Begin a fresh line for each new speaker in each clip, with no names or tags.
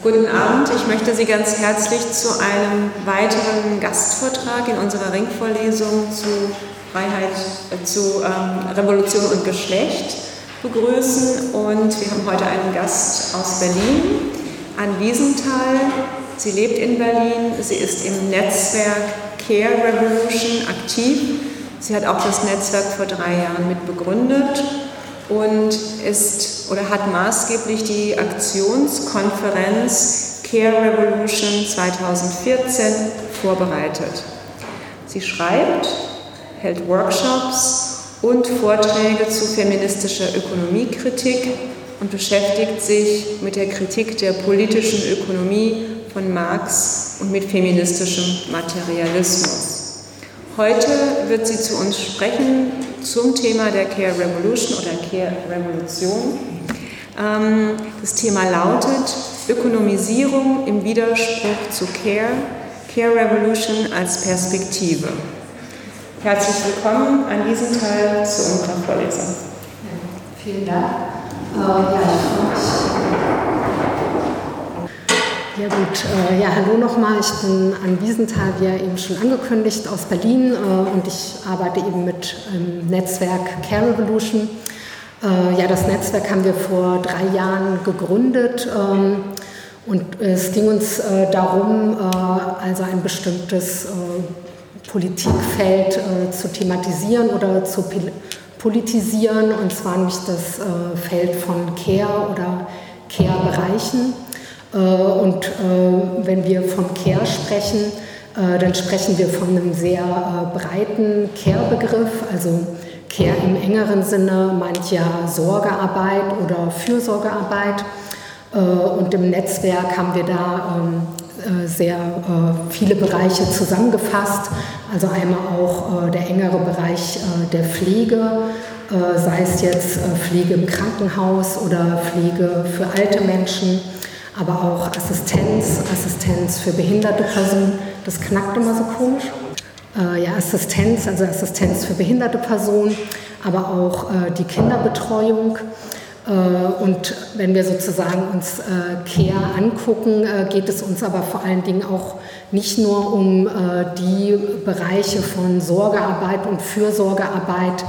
Guten Abend, ich möchte Sie ganz herzlich zu einem weiteren Gastvortrag in unserer Ringvorlesung zu Freiheit, äh, zu ähm, Revolution und Geschlecht begrüßen. Und wir haben heute einen Gast aus Berlin, Ann Wiesenthal. Sie lebt in Berlin, sie ist im Netzwerk Care Revolution aktiv. Sie hat auch das Netzwerk vor drei Jahren mit begründet und ist oder hat maßgeblich die Aktionskonferenz Care Revolution 2014 vorbereitet. Sie schreibt, hält Workshops und Vorträge zu feministischer Ökonomiekritik und beschäftigt sich mit der Kritik der politischen Ökonomie von Marx und mit feministischem Materialismus. Heute wird sie zu uns sprechen zum Thema der Care Revolution oder Care Revolution. Ähm, das Thema lautet Ökonomisierung im Widerspruch zu Care, Care Revolution als Perspektive. Herzlich willkommen an diesem Teil zu unserer Vorlesung.
Vielen Dank. Äh, ja, ich freue mich ja gut, äh, ja hallo nochmal, ich bin Ann Wiesenthal, wie ja eben schon angekündigt, aus Berlin äh, und ich arbeite eben mit dem Netzwerk Care Revolution. Äh, ja, das Netzwerk haben wir vor drei Jahren gegründet ähm, und es ging uns äh, darum, äh, also ein bestimmtes äh, Politikfeld zu thematisieren oder zu politisieren und zwar nicht das Feld von Care oder Care-Bereichen. Äh, und äh, wenn wir von Care sprechen, äh, dann sprechen wir von einem sehr breiten Care-Begriff, also Care im engeren Sinne meint ja Sorgearbeit oder Fürsorgearbeit. Und im Netzwerk haben wir da ähm, sehr viele Bereiche zusammengefasst. Also einmal auch der engere Bereich der Pflege, sei es jetzt Pflege im Krankenhaus oder Pflege für alte Menschen aber auch Assistenz, Assistenz für behinderte Personen. Das knackt immer so komisch. Äh, ja, Assistenz, also Assistenz für behinderte Personen, aber auch äh, die Kinderbetreuung. Äh, und wenn wir sozusagen uns äh, Care angucken, äh, geht es uns aber vor allen Dingen auch nicht nur um äh, die Bereiche von Sorgearbeit und Fürsorgearbeit,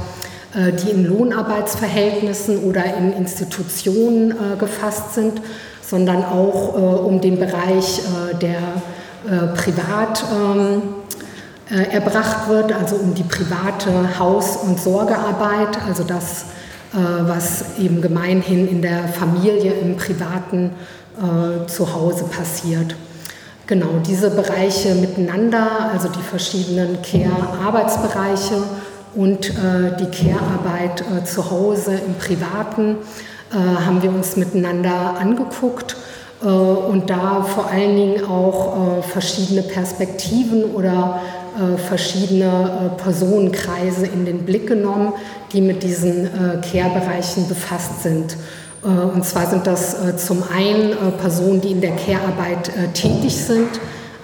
die in Lohnarbeitsverhältnissen oder in Institutionen gefasst sind, sondern auch äh, um den Bereich, äh, der äh, privat ähm, äh, erbracht wird, also um die private Haus- und Sorgearbeit, also das, was eben gemeinhin in der Familie, im privaten Zuhause passiert. Genau, diese Bereiche miteinander, also die verschiedenen Care-Arbeitsbereiche und die Care-Arbeit zu Hause im Privaten, äh, haben wir uns miteinander angeguckt äh, und da vor allen Dingen auch äh, verschiedene Perspektiven oder verschiedene Personenkreise in den Blick genommen, die mit diesen Care-Bereichen befasst sind. Und zwar sind das zum einen Personen, die in der Care-Arbeit tätig sind,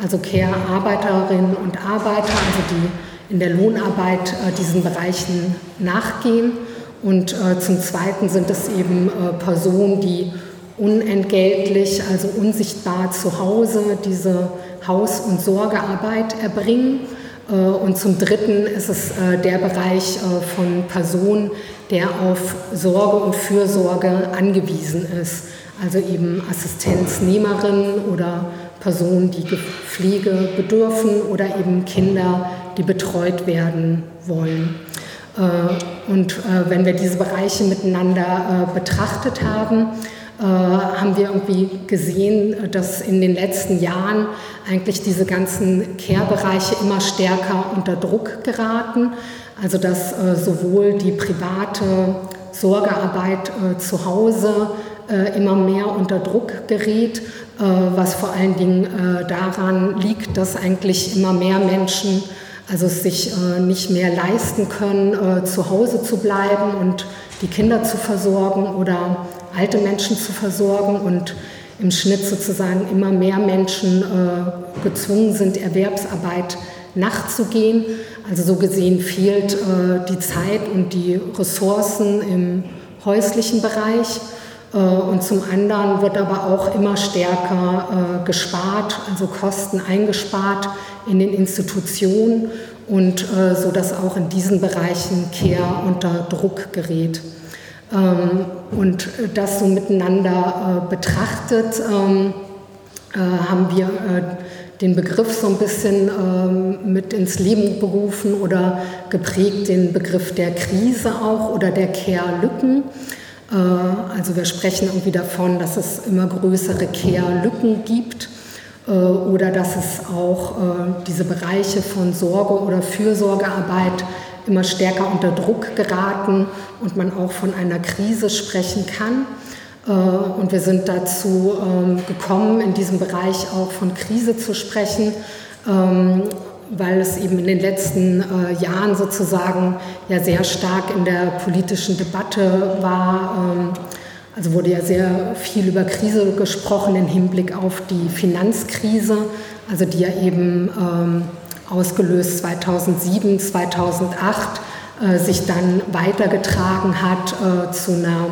also Care-Arbeiterinnen und Arbeiter, also die in der Lohnarbeit diesen Bereichen nachgehen. Und äh, zum Zweiten sind es eben äh, Personen, die unentgeltlich, also unsichtbar zu Hause diese Haus- und Sorgearbeit erbringen. Äh, und zum Dritten ist es äh, der Bereich äh, von Personen, der auf Sorge und Fürsorge angewiesen ist. Also eben Assistenznehmerinnen oder Personen, die Pflege bedürfen oder eben Kinder, die betreut werden wollen. Äh, und äh, wenn wir diese Bereiche miteinander äh, betrachtet haben, haben wir irgendwie gesehen, dass in den letzten Jahren eigentlich diese ganzen Care-Bereiche immer stärker unter Druck geraten. Also dass sowohl die private Sorgearbeit zu Hause immer mehr unter Druck gerät, was vor allen Dingen daran liegt, dass eigentlich immer mehr Menschen also sich äh, nicht mehr leisten können, äh, zu Hause zu bleiben und die Kinder zu versorgen oder alte Menschen zu versorgen und im Schnitt sozusagen immer mehr Menschen äh, gezwungen sind, Erwerbsarbeit nachzugehen. Also so gesehen fehlt äh, die Zeit und die Ressourcen im häuslichen Bereich. Äh, und zum anderen wird aber auch immer stärker gespart, also Kosten eingespart in den Institutionen und so dass auch in diesen Bereichen Care unter Druck gerät. Ähm, und das so miteinander betrachtet, ähm, haben wir den Begriff so ein bisschen ähm, mit ins Leben berufen oder geprägt, den Begriff der Krise auch oder der Care-Lücken. Äh, also wir sprechen irgendwie davon, dass es immer größere Care-Lücken gibt äh, oder dass es auch äh, diese Bereiche von Sorge oder Fürsorgearbeit immer stärker unter Druck geraten und man auch von einer Krise sprechen kann. Und wir sind dazu ähm, gekommen, in diesem Bereich auch von Krise zu sprechen, ähm, weil es eben in den letzten äh, Jahren sozusagen ja sehr stark in der politischen Debatte war. Ähm, also wurde ja sehr viel über Krise gesprochen im Hinblick auf die Finanzkrise, also die ja eben ausgelöst 2007, 2008 äh, sich dann weitergetragen hat zu einer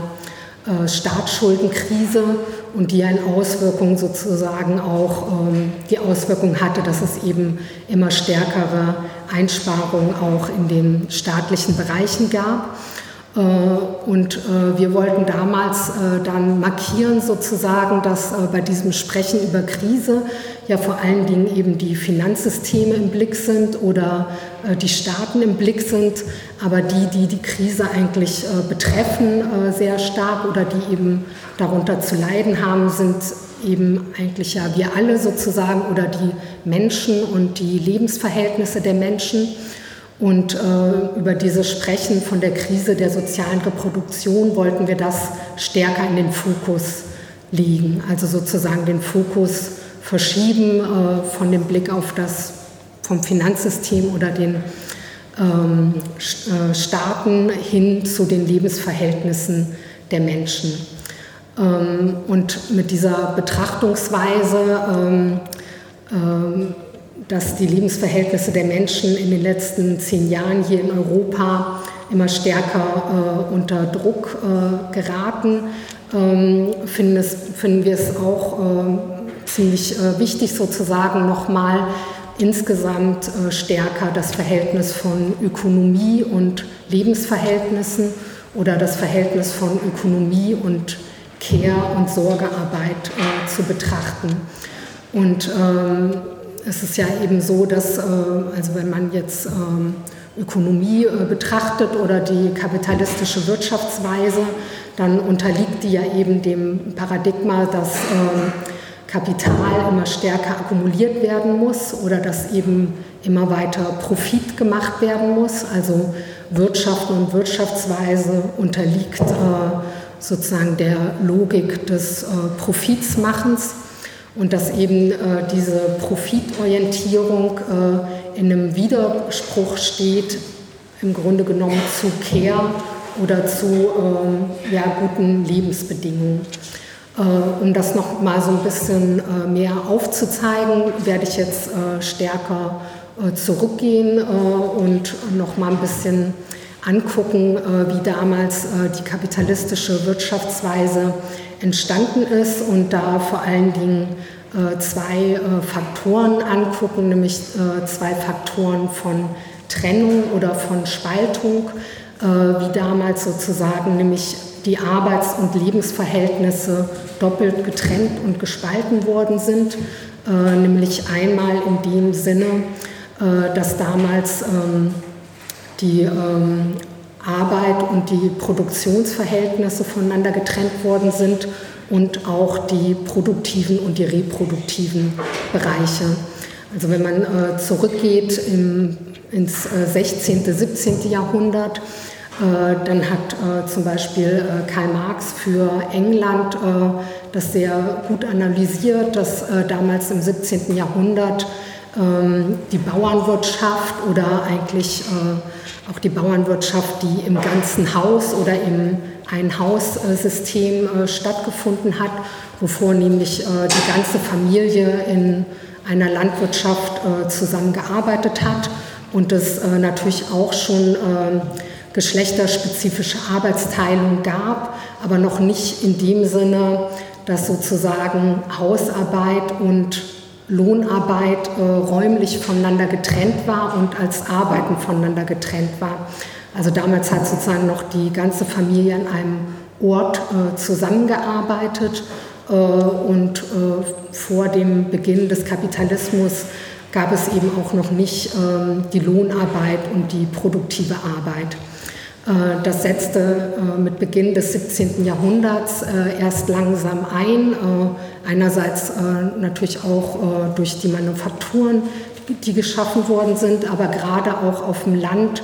äh, Staatsschuldenkrise und die eine Auswirkung sozusagen auch ähm, die Auswirkung hatte, dass es eben immer stärkere Einsparungen auch in den staatlichen Bereichen gab. Äh, und äh, wir wollten damals äh, dann markieren sozusagen, dass bei diesem Sprechen über Krise ja vor allen Dingen eben die Finanzsysteme im Blick sind oder die Staaten im Blick sind, aber die, die die Krise eigentlich betreffen sehr stark oder die eben darunter zu leiden haben, sind eben eigentlich ja wir alle sozusagen oder die Menschen und die Lebensverhältnisse der Menschen. Und äh, über dieses Sprechen von der Krise der sozialen Reproduktion wollten wir das stärker in den Fokus legen, also sozusagen den Fokus verschieben äh, von dem Blick auf das vom Finanzsystem oder den ähm, äh, Staaten hin zu den Lebensverhältnissen der Menschen. Ähm, und mit dieser Betrachtungsweise ähm, ähm dass die Lebensverhältnisse der Menschen in den letzten zehn Jahren hier in Europa immer stärker äh, unter Druck äh, geraten, ähm, finden, es, finden, wir es auch äh, ziemlich äh, wichtig, sozusagen nochmal insgesamt äh, stärker das Verhältnis von Ökonomie und Lebensverhältnissen oder das Verhältnis von Ökonomie und Care- und Sorgearbeit äh, zu betrachten. Und ähm, es ist ja eben so, dass, äh, also wenn man jetzt ähm, Ökonomie äh, betrachtet oder die kapitalistische Wirtschaftsweise, dann unterliegt die ja eben dem Paradigma, dass ähm, Kapital immer stärker akkumuliert werden muss oder dass eben immer weiter Profit gemacht werden muss. Also Wirtschaft und Wirtschaftsweise unterliegt äh, sozusagen der Logik des Profitsmachens und dass eben äh, diese Profitorientierung äh, in einem Widerspruch steht, im Grunde genommen zu Care oder zu ähm, ja, guten Lebensbedingungen. Äh, um das noch mal so ein bisschen äh, mehr aufzuzeigen, werde ich jetzt äh, stärker äh, zurückgehen und noch mal ein bisschen angucken, wie damals die kapitalistische Wirtschaftsweise entstanden ist und da vor allen Dingen äh, zwei äh, Faktoren angucken, nämlich äh, zwei Faktoren von Trennung oder von Spaltung, wie damals sozusagen nämlich die Arbeits- und Lebensverhältnisse doppelt getrennt und gespalten worden sind, nämlich einmal in dem Sinne, dass damals ähm, die ähm, Arbeit und die Produktionsverhältnisse voneinander getrennt worden sind und auch die produktiven und die reproduktiven Bereiche. Also wenn man äh, zurückgeht im, ins äh, 16., 17. Jahrhundert, äh, dann hat äh, zum Beispiel äh, Karl Marx für England das sehr gut analysiert, dass damals im 17. Jahrhundert die Bauernwirtschaft oder eigentlich auch die Bauernwirtschaft, die im ganzen Haus oder im Ein-Haus-System äh, stattgefunden hat, wo vornehmlich äh, die ganze Familie in einer Landwirtschaft äh, zusammengearbeitet hat und das natürlich auch schon geschlechterspezifische Arbeitsteilung gab, aber noch nicht in dem Sinne, dass sozusagen Hausarbeit und Lohnarbeit äh, räumlich voneinander getrennt war und als Arbeiten voneinander getrennt war. Also damals hat sozusagen noch die ganze Familie an einem Ort äh, zusammengearbeitet äh, und äh, vor dem Beginn des Kapitalismus gab es eben auch noch nicht ähm, die Lohnarbeit und die produktive Arbeit. Äh, das setzte äh, mit Beginn des 17. Jahrhunderts äh, erst langsam ein, einerseits natürlich auch durch die Manufakturen, die geschaffen worden sind, aber gerade auch auf dem Land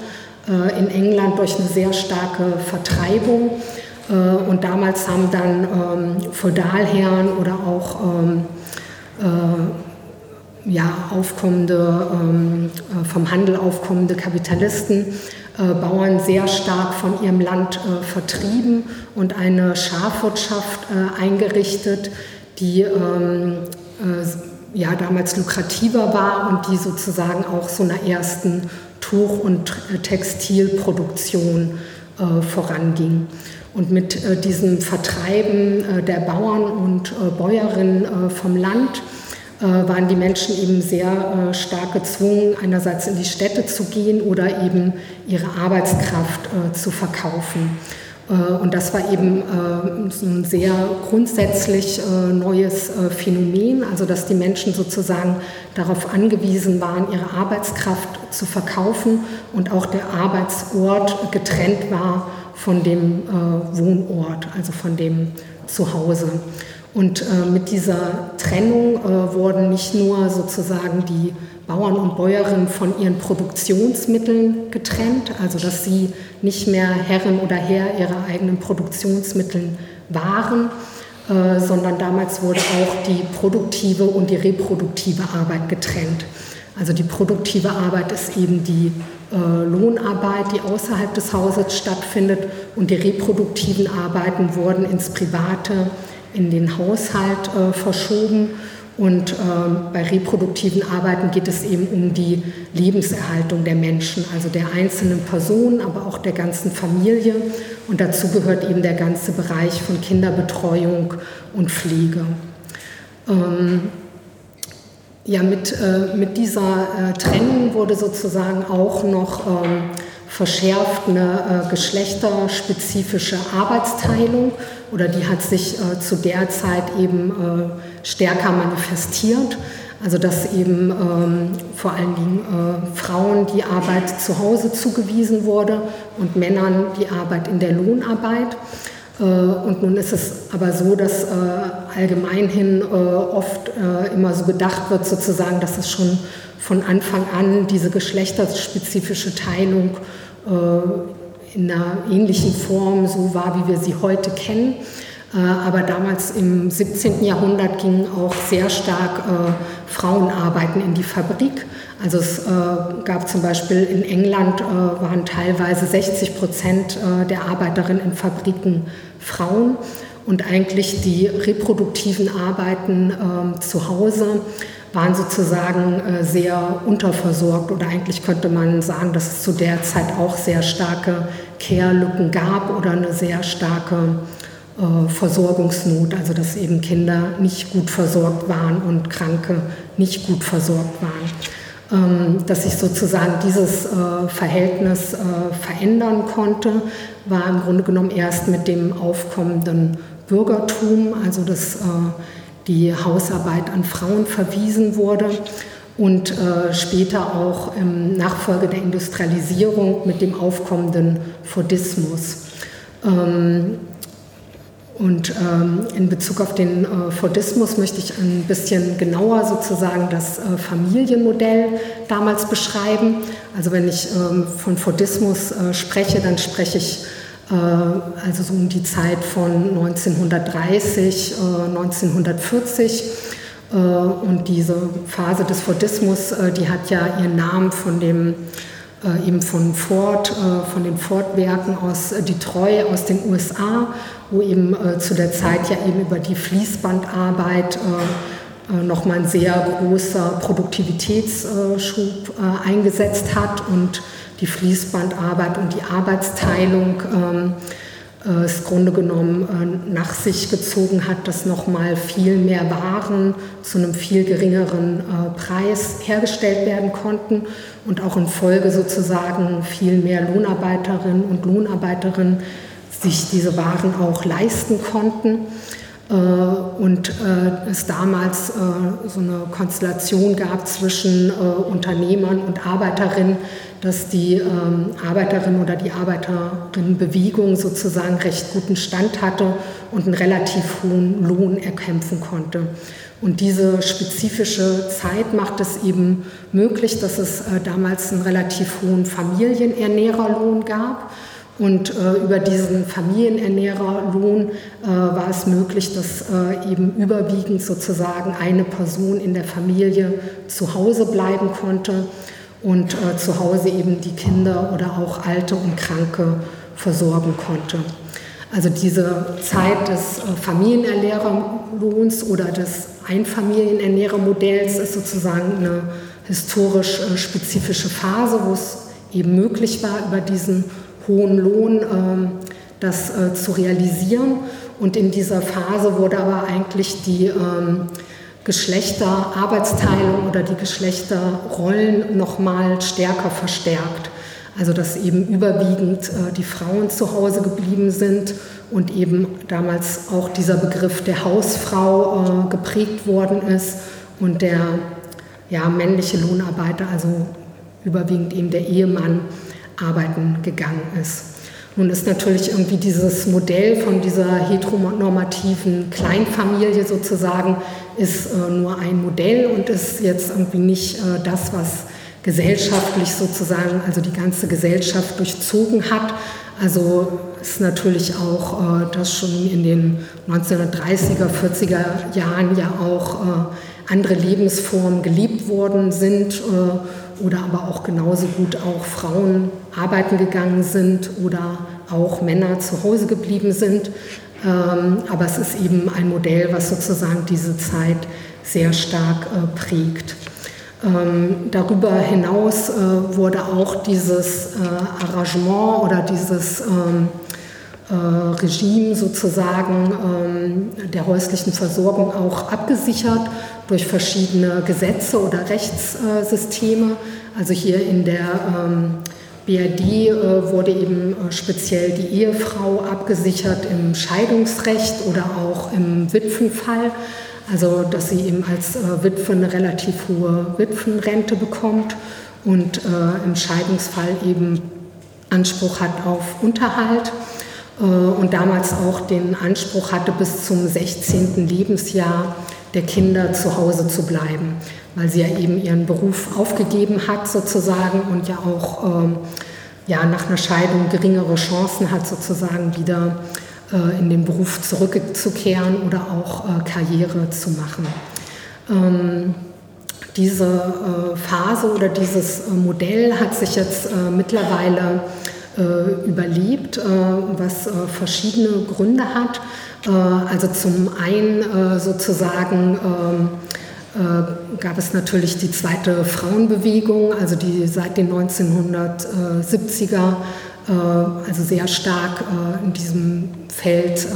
in England durch eine sehr starke Vertreibung. Und damals haben dann ähm, Feudalherren oder auch ähm, ja, aufkommende, ähm, vom Handel aufkommende Kapitalisten Bauern sehr stark von ihrem Land äh, vertrieben und eine Schafwirtschaft äh, eingerichtet, die ähm, ja, damals lukrativer war und die sozusagen auch so einer ersten Tuch- und Textilproduktion voranging. Und mit diesem Vertreiben der Bauern und Bäuerinnen vom Land äh, waren die Menschen eben sehr äh, stark gezwungen, einerseits in die Städte zu gehen oder eben ihre Arbeitskraft äh, zu verkaufen. Und das war eben ein sehr grundsätzlich neues Phänomen, also dass die Menschen sozusagen darauf angewiesen waren, ihre Arbeitskraft zu verkaufen und auch der Arbeitsort getrennt war von dem Wohnort, also von dem Zuhause. Und äh, mit dieser Trennung äh, wurden nicht nur sozusagen die Bauern und Bäuerinnen von ihren Produktionsmitteln getrennt, also dass sie nicht mehr Herrin oder Herr ihrer eigenen Produktionsmitteln waren, äh, sondern damals wurde auch die produktive und die reproduktive Arbeit getrennt. Also die produktive Arbeit ist eben die äh, Lohnarbeit, die außerhalb des Hauses stattfindet und die reproduktiven Arbeiten wurden ins Private in den Haushalt äh, verschoben. Und äh, bei reproduktiven Arbeiten geht es eben um die Lebenserhaltung der Menschen, also der einzelnen Person, aber auch der ganzen Familie. Und dazu gehört eben der ganze Bereich von Kinderbetreuung und Pflege. Ähm, ja, mit, äh, mit dieser äh, Trennung wurde sozusagen auch noch ähm, verschärft eine äh, geschlechterspezifische Arbeitsteilung oder die hat sich äh, zu der Zeit eben äh, stärker manifestiert. Also dass eben ähm, vor allen Dingen äh, Frauen die Arbeit zu Hause zugewiesen wurde und Männern die Arbeit in der Lohnarbeit. Äh, und nun ist es aber so, dass äh, allgemeinhin oft immer so gedacht wird, sozusagen, dass es schon von Anfang an diese geschlechterspezifische Teilung in einer ähnlichen Form so war, wie wir sie heute kennen. Äh, aber damals im 17. Jahrhundert gingen auch sehr stark äh, Frauenarbeiten in die Fabrik. Also es äh, gab zum Beispiel in England waren teilweise 60 Prozent der Arbeiterinnen in Fabriken Frauen und eigentlich die reproduktiven Arbeiten ähm, zu Hause waren sozusagen äh, sehr unterversorgt oder eigentlich könnte man sagen, dass es zu der Zeit auch sehr starke Care-Lücken gab oder eine sehr starke äh, Versorgungsnot, also dass eben Kinder nicht gut versorgt waren und Kranke nicht gut versorgt waren. Ähm, dass sich sozusagen dieses äh, Verhältnis verändern konnte, war im Grunde genommen erst mit dem aufkommenden Bürgertum, also das die Hausarbeit an Frauen verwiesen wurde und äh, später auch im Nachfolge der Industrialisierung mit dem aufkommenden Fordismus. Ähm, und ähm, in Bezug auf den äh, Fordismus möchte ich ein bisschen genauer sozusagen das äh, Familienmodell damals beschreiben. Also wenn ich ähm, von Fordismus äh, spreche, dann spreche ich also so um die Zeit von 1930, 1940. Äh, äh, und diese Phase des Fordismus, die hat ja ihren Namen von dem eben von Ford, von den Ford-Werken aus Detroit, aus den USA, wo eben zu der Zeit ja eben über die Fließbandarbeit nochmal ein sehr großer Produktivitätsschub eingesetzt hat und die Fließbandarbeit und die Arbeitsteilung ähm, äh, es Grunde genommen äh, nach sich gezogen hat, dass nochmal viel mehr Waren zu einem viel geringeren äh, Preis hergestellt werden konnten und auch in Folge sozusagen viel mehr Lohnarbeiterinnen und Lohnarbeiterinnen sich diese Waren auch leisten konnten. Und es damals so eine Konstellation gab zwischen Unternehmern und Arbeiterinnen, dass die ähm, Arbeiterin oder die Arbeiterinnenbewegung sozusagen recht guten Stand hatte und einen relativ hohen Lohn erkämpfen konnte. Und diese spezifische Zeit macht es eben möglich, dass es äh, damals einen relativ hohen Familienernährerlohn gab. Und äh, über diesen Familienernährerlohn äh, war es möglich, dass äh, eben überwiegend sozusagen eine Person in der Familie zu Hause bleiben konnte und äh, zu Hause eben die Kinder oder auch Alte und Kranke versorgen konnte. Also diese Zeit des äh, Familienernährerlohns oder des Einfamilienernährermodells ist sozusagen eine historisch äh, spezifische Phase, wo es eben möglich war, über diesen hohen Lohn ähm, das äh, zu realisieren. Und in dieser Phase wurde aber eigentlich die ähm, Geschlechterarbeitsteilung oder die Geschlechterrollen noch mal stärker verstärkt. Also dass eben überwiegend äh, die Frauen zu Hause geblieben sind und eben damals auch dieser Begriff der Hausfrau äh, geprägt worden ist und der ja, männliche Lohnarbeiter, also überwiegend eben der Ehemann, arbeiten gegangen ist. Nun ist natürlich irgendwie dieses Modell von dieser heteronormativen Kleinfamilie sozusagen ist äh, nur ein Modell und ist jetzt irgendwie nicht äh, das, was gesellschaftlich sozusagen, also die ganze Gesellschaft durchzogen hat. Also ist natürlich auch, äh, dass schon in den 1930er, 40er Jahren ja auch äh, andere Lebensformen geliebt worden sind oder aber auch genauso gut auch Frauen arbeiten gegangen sind oder auch Männer zu Hause geblieben sind. Ähm, aber es ist eben ein Modell, was sozusagen diese Zeit sehr stark äh, prägt. Ähm, darüber hinaus äh, wurde auch dieses äh, Arrangement oder dieses ähm, Regime sozusagen der häuslichen Versorgung auch abgesichert durch verschiedene Gesetze oder Rechtssysteme. Also hier in der BRD äh, wurde eben äh, speziell die Ehefrau abgesichert im Scheidungsrecht oder auch im Witwenfall. Also dass sie eben als äh, Witwe eine relativ hohe Witwenrente bekommt und äh, im Scheidungsfall eben Anspruch hat auf Unterhalt äh, und damals auch den Anspruch hatte, bis zum 16. Lebensjahr der Kinder zu Hause zu bleiben weil sie ja eben ihren Beruf aufgegeben hat sozusagen und ja auch ähm, ja, nach einer Scheidung geringere Chancen hat sozusagen wieder äh, in den Beruf zurückzukehren oder auch äh, Karriere zu machen. Ähm, diese äh, Phase oder dieses äh, Modell hat sich jetzt äh, mittlerweile äh, überlebt, was verschiedene Gründe hat. also zum einen sozusagen ähm, äh, gab es natürlich die zweite Frauenbewegung, also die seit den 1970er äh, also sehr stark äh, in diesem Feld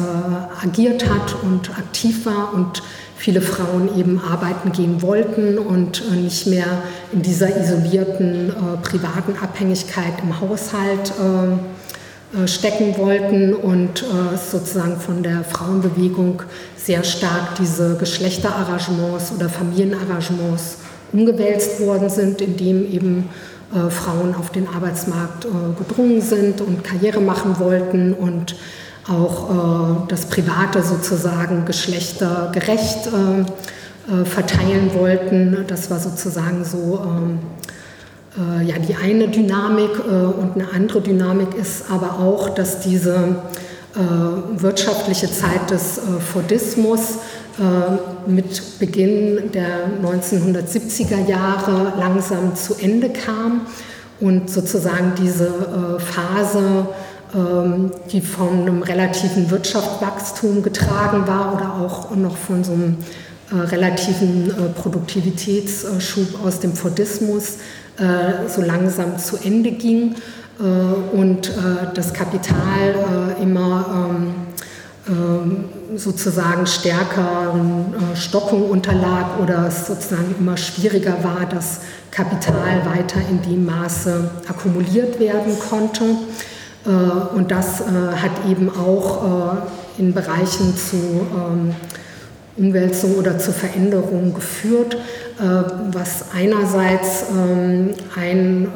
agiert hat und aktiv war und viele Frauen eben arbeiten gehen wollten und nicht mehr in dieser isolierten privaten Abhängigkeit im Haushalt stecken wollten und sozusagen von der Frauenbewegung sehr stark diese Geschlechterarrangements oder Familienarrangements umgewälzt worden sind, indem eben äh, Frauen auf den Arbeitsmarkt äh, gedrungen sind und Karriere machen wollten und auch äh, das Private sozusagen geschlechtergerecht äh, äh, verteilen wollten. Das war sozusagen so ähm, äh, ja, die eine Dynamik und eine andere Dynamik ist aber auch, dass diese äh, wirtschaftliche Zeit des äh, Fordismus äh, mit Beginn der 1970er Jahre langsam zu Ende kam und sozusagen diese Phase, die von einem relativen Wirtschaftswachstum getragen war oder auch noch von so einem relativen Produktivitätsschub aus dem Fordismus so langsam zu Ende ging und das Kapital immer ähm, ähm, sozusagen stärker äh, Stockung unterlag oder es sozusagen immer schwieriger war, dass Kapital weiter in dem Maße akkumuliert werden konnte. Äh, und das äh, hat eben auch in Bereichen zu ähm, Umwälzung oder zu Veränderungen geführt, was einerseits ähm, ein,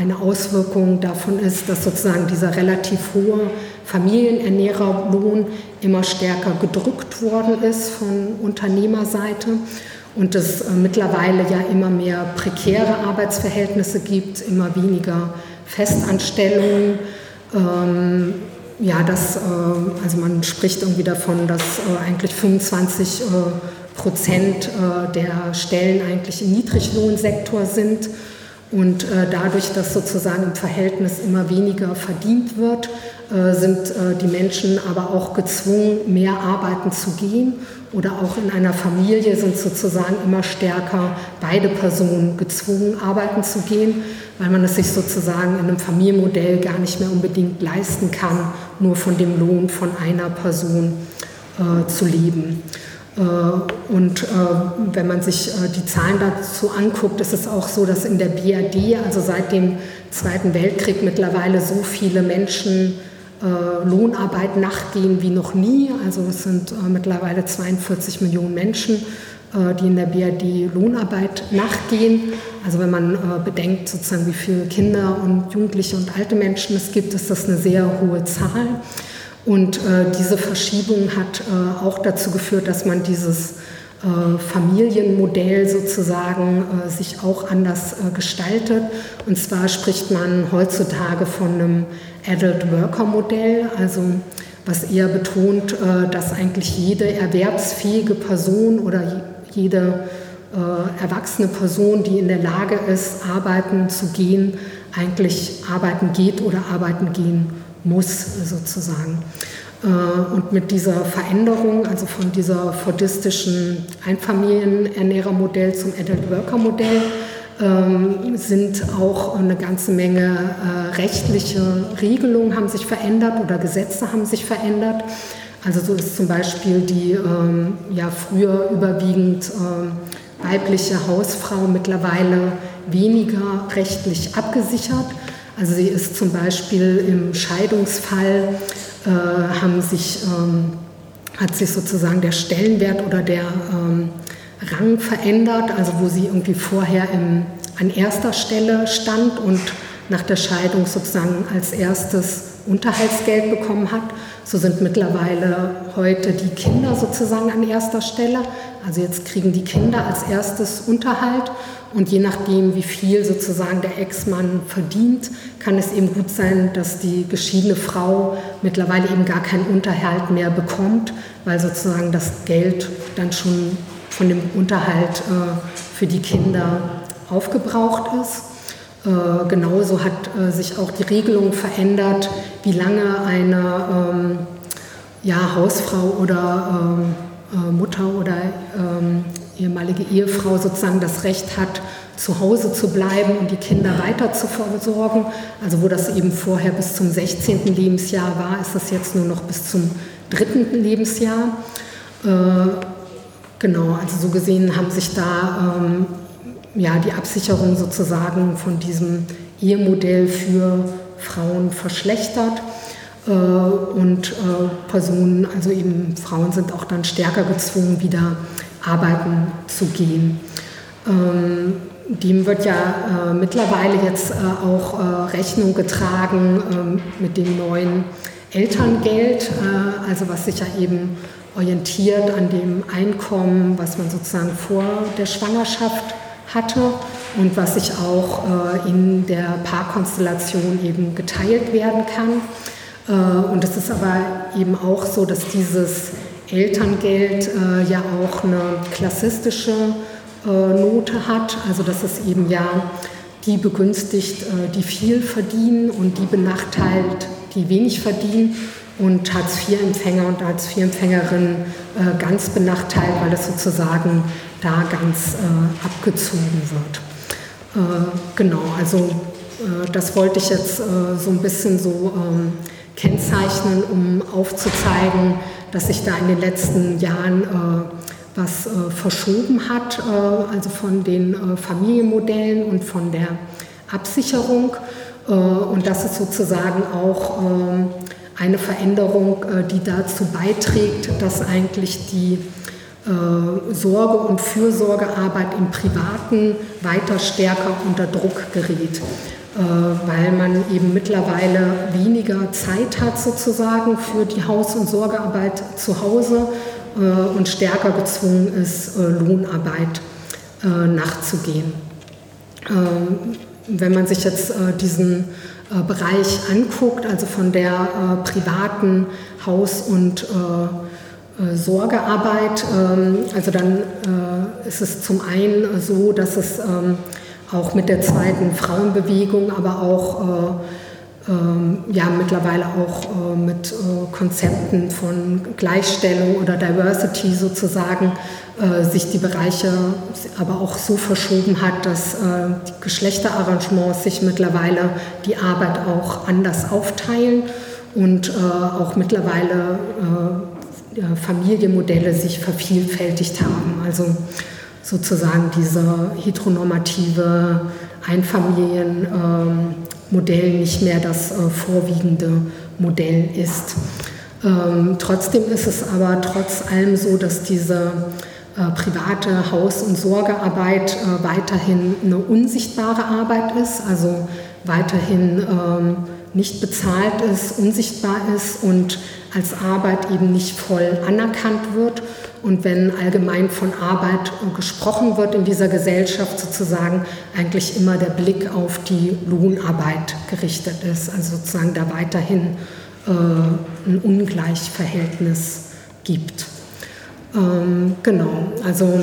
eine Auswirkung davon ist, dass sozusagen dieser relativ hohe Familienernährerlohn immer stärker gedrückt worden ist von Unternehmerseite und es äh, mittlerweile ja immer mehr prekäre Arbeitsverhältnisse gibt, immer weniger Festanstellungen. Ähm, ja, das, äh, also man spricht irgendwie davon, dass äh, eigentlich 25 äh, Prozent äh, der Stellen eigentlich im Niedriglohnsektor sind und äh, dadurch, dass sozusagen im Verhältnis immer weniger verdient wird, äh, sind äh, die Menschen aber auch gezwungen, mehr arbeiten zu gehen. Oder auch in einer Familie sind sozusagen immer stärker beide Personen gezwungen, arbeiten zu gehen, weil man es sich sozusagen in einem Familienmodell gar nicht mehr unbedingt leisten kann, nur von dem Lohn von einer Person äh, zu leben. Äh, und äh, wenn man sich äh, die Zahlen dazu anguckt, ist es auch so, dass in der BRD, also seit dem Zweiten Weltkrieg, mittlerweile so viele Menschen Lohnarbeit nachgehen wie noch nie. Also es sind mittlerweile 42 Millionen Menschen, die in der BRD Lohnarbeit nachgehen. Also wenn man bedenkt, sozusagen, wie viele Kinder und Jugendliche und alte Menschen es gibt, ist das eine sehr hohe Zahl. Und äh, diese Verschiebung hat äh, auch dazu geführt, dass man dieses äh, Familienmodell sozusagen äh, sich auch anders äh, gestaltet. Und zwar spricht man heutzutage von einem Adult Worker Modell, also was eher betont, äh, dass eigentlich jede erwerbsfähige Person oder jede erwachsene Person, die in der Lage ist, arbeiten zu gehen, eigentlich arbeiten geht oder arbeiten gehen muss sozusagen. Äh, und mit dieser Veränderung, also von dieser fordistischen Einfamilienernährermodell zum Adult Worker Modell, ähm, sind auch eine ganze Menge äh, rechtliche Regelungen haben sich verändert oder Gesetze haben sich verändert. Also so ist zum Beispiel die ähm, ja früher überwiegend ähm, weibliche Hausfrau mittlerweile weniger rechtlich abgesichert. Also sie ist zum Beispiel im Scheidungsfall, äh, haben sich, ähm, hat sich sozusagen der Stellenwert oder der ähm, Rang verändert, also wo sie irgendwie vorher im, an erster Stelle stand und nach der Scheidung sozusagen als erstes Unterhaltsgeld bekommen hat. So sind mittlerweile heute die Kinder sozusagen an erster Stelle. Also jetzt kriegen die Kinder als erstes Unterhalt und je nachdem, wie viel sozusagen der Ex-Mann verdient, kann es eben gut sein, dass die geschiedene Frau mittlerweile eben gar keinen Unterhalt mehr bekommt, weil sozusagen das Geld dann schon von dem Unterhalt äh, für die Kinder aufgebraucht ist. Äh, genauso hat äh, sich auch die Regelung verändert, wie lange eine ähm, ja, Hausfrau oder ähm, äh, Mutter oder ähm, ehemalige Ehefrau sozusagen das Recht hat, zu Hause zu bleiben und die Kinder weiter zu versorgen. Also wo das eben vorher bis zum 16. Lebensjahr war, ist das jetzt nur noch bis zum dritten Lebensjahr. Äh, genau, also so gesehen haben sich da ähm, ja, die Absicherung sozusagen von diesem Ehemodell für Frauen verschlechtert. Äh, und äh, Personen, also eben Frauen sind auch dann stärker gezwungen, wieder arbeiten zu gehen. Ähm, dem wird ja äh, mittlerweile jetzt auch Rechnung getragen ähm, mit dem neuen Elterngeld, also was sich ja eben orientiert an dem Einkommen, was man sozusagen vor der Schwangerschaft hatte und was sich auch in der Paarkonstellation eben geteilt werden kann. Äh, und es ist aber eben auch so, dass dieses Elterngeld äh, ja auch eine klassistische äh, Note hat, also dass es eben ja die begünstigt, die viel verdienen und die benachteiligt, die wenig verdienen. und Hartz-IV-Empfänger und Hartz-IV-Empfängerinnen äh, ganz benachteiligt, weil es sozusagen da ganz äh, abgezogen wird. Äh, genau, also äh, das wollte ich jetzt äh, so ein bisschen so ähm, kennzeichnen, um aufzuzeigen, dass sich da in den letzten Jahren was verschoben hat, also von den Familienmodellen und von der Absicherung. und das ist sozusagen auch ähm, eine Veränderung, die dazu beiträgt, dass eigentlich die äh, Sorge- und Fürsorgearbeit im Privaten weiter stärker unter Druck gerät, äh, weil man eben mittlerweile weniger Zeit hat sozusagen für die Haus- und Sorgearbeit zu Hause äh, und stärker gezwungen ist, Lohnarbeit nachzugehen. Ähm, wenn man sich jetzt diesen Bereich anguckt, also von der privaten Haus- und äh, Sorgearbeit. Ähm, also dann äh, ist es zum einen so, dass es ähm, auch mit der zweiten Frauenbewegung, aber auch äh, ähm, ja, mittlerweile auch mit Konzepten von Gleichstellung oder Diversity sozusagen sich die Bereiche aber auch so verschoben hat, dass die Geschlechterarrangements sich mittlerweile die Arbeit auch anders aufteilen und auch mittlerweile Familienmodelle sich vervielfältigt haben. Also sozusagen diese heteronormative Einfamilienmodell nicht mehr das äh, vorwiegende Modell ist. Ähm, trotzdem ist es aber trotz allem so, dass diese äh, private Haus- und Sorgearbeit äh, weiterhin eine unsichtbare Arbeit ist, also weiterhin ähm, nicht bezahlt ist, unsichtbar ist und als Arbeit eben nicht voll anerkannt wird. Und wenn allgemein von Arbeit gesprochen wird in dieser Gesellschaft, sozusagen eigentlich immer der Blick auf die Lohnarbeit gerichtet ist, also sozusagen da weiterhin äh, ein Ungleichverhältnis gibt. Ähm, genau, also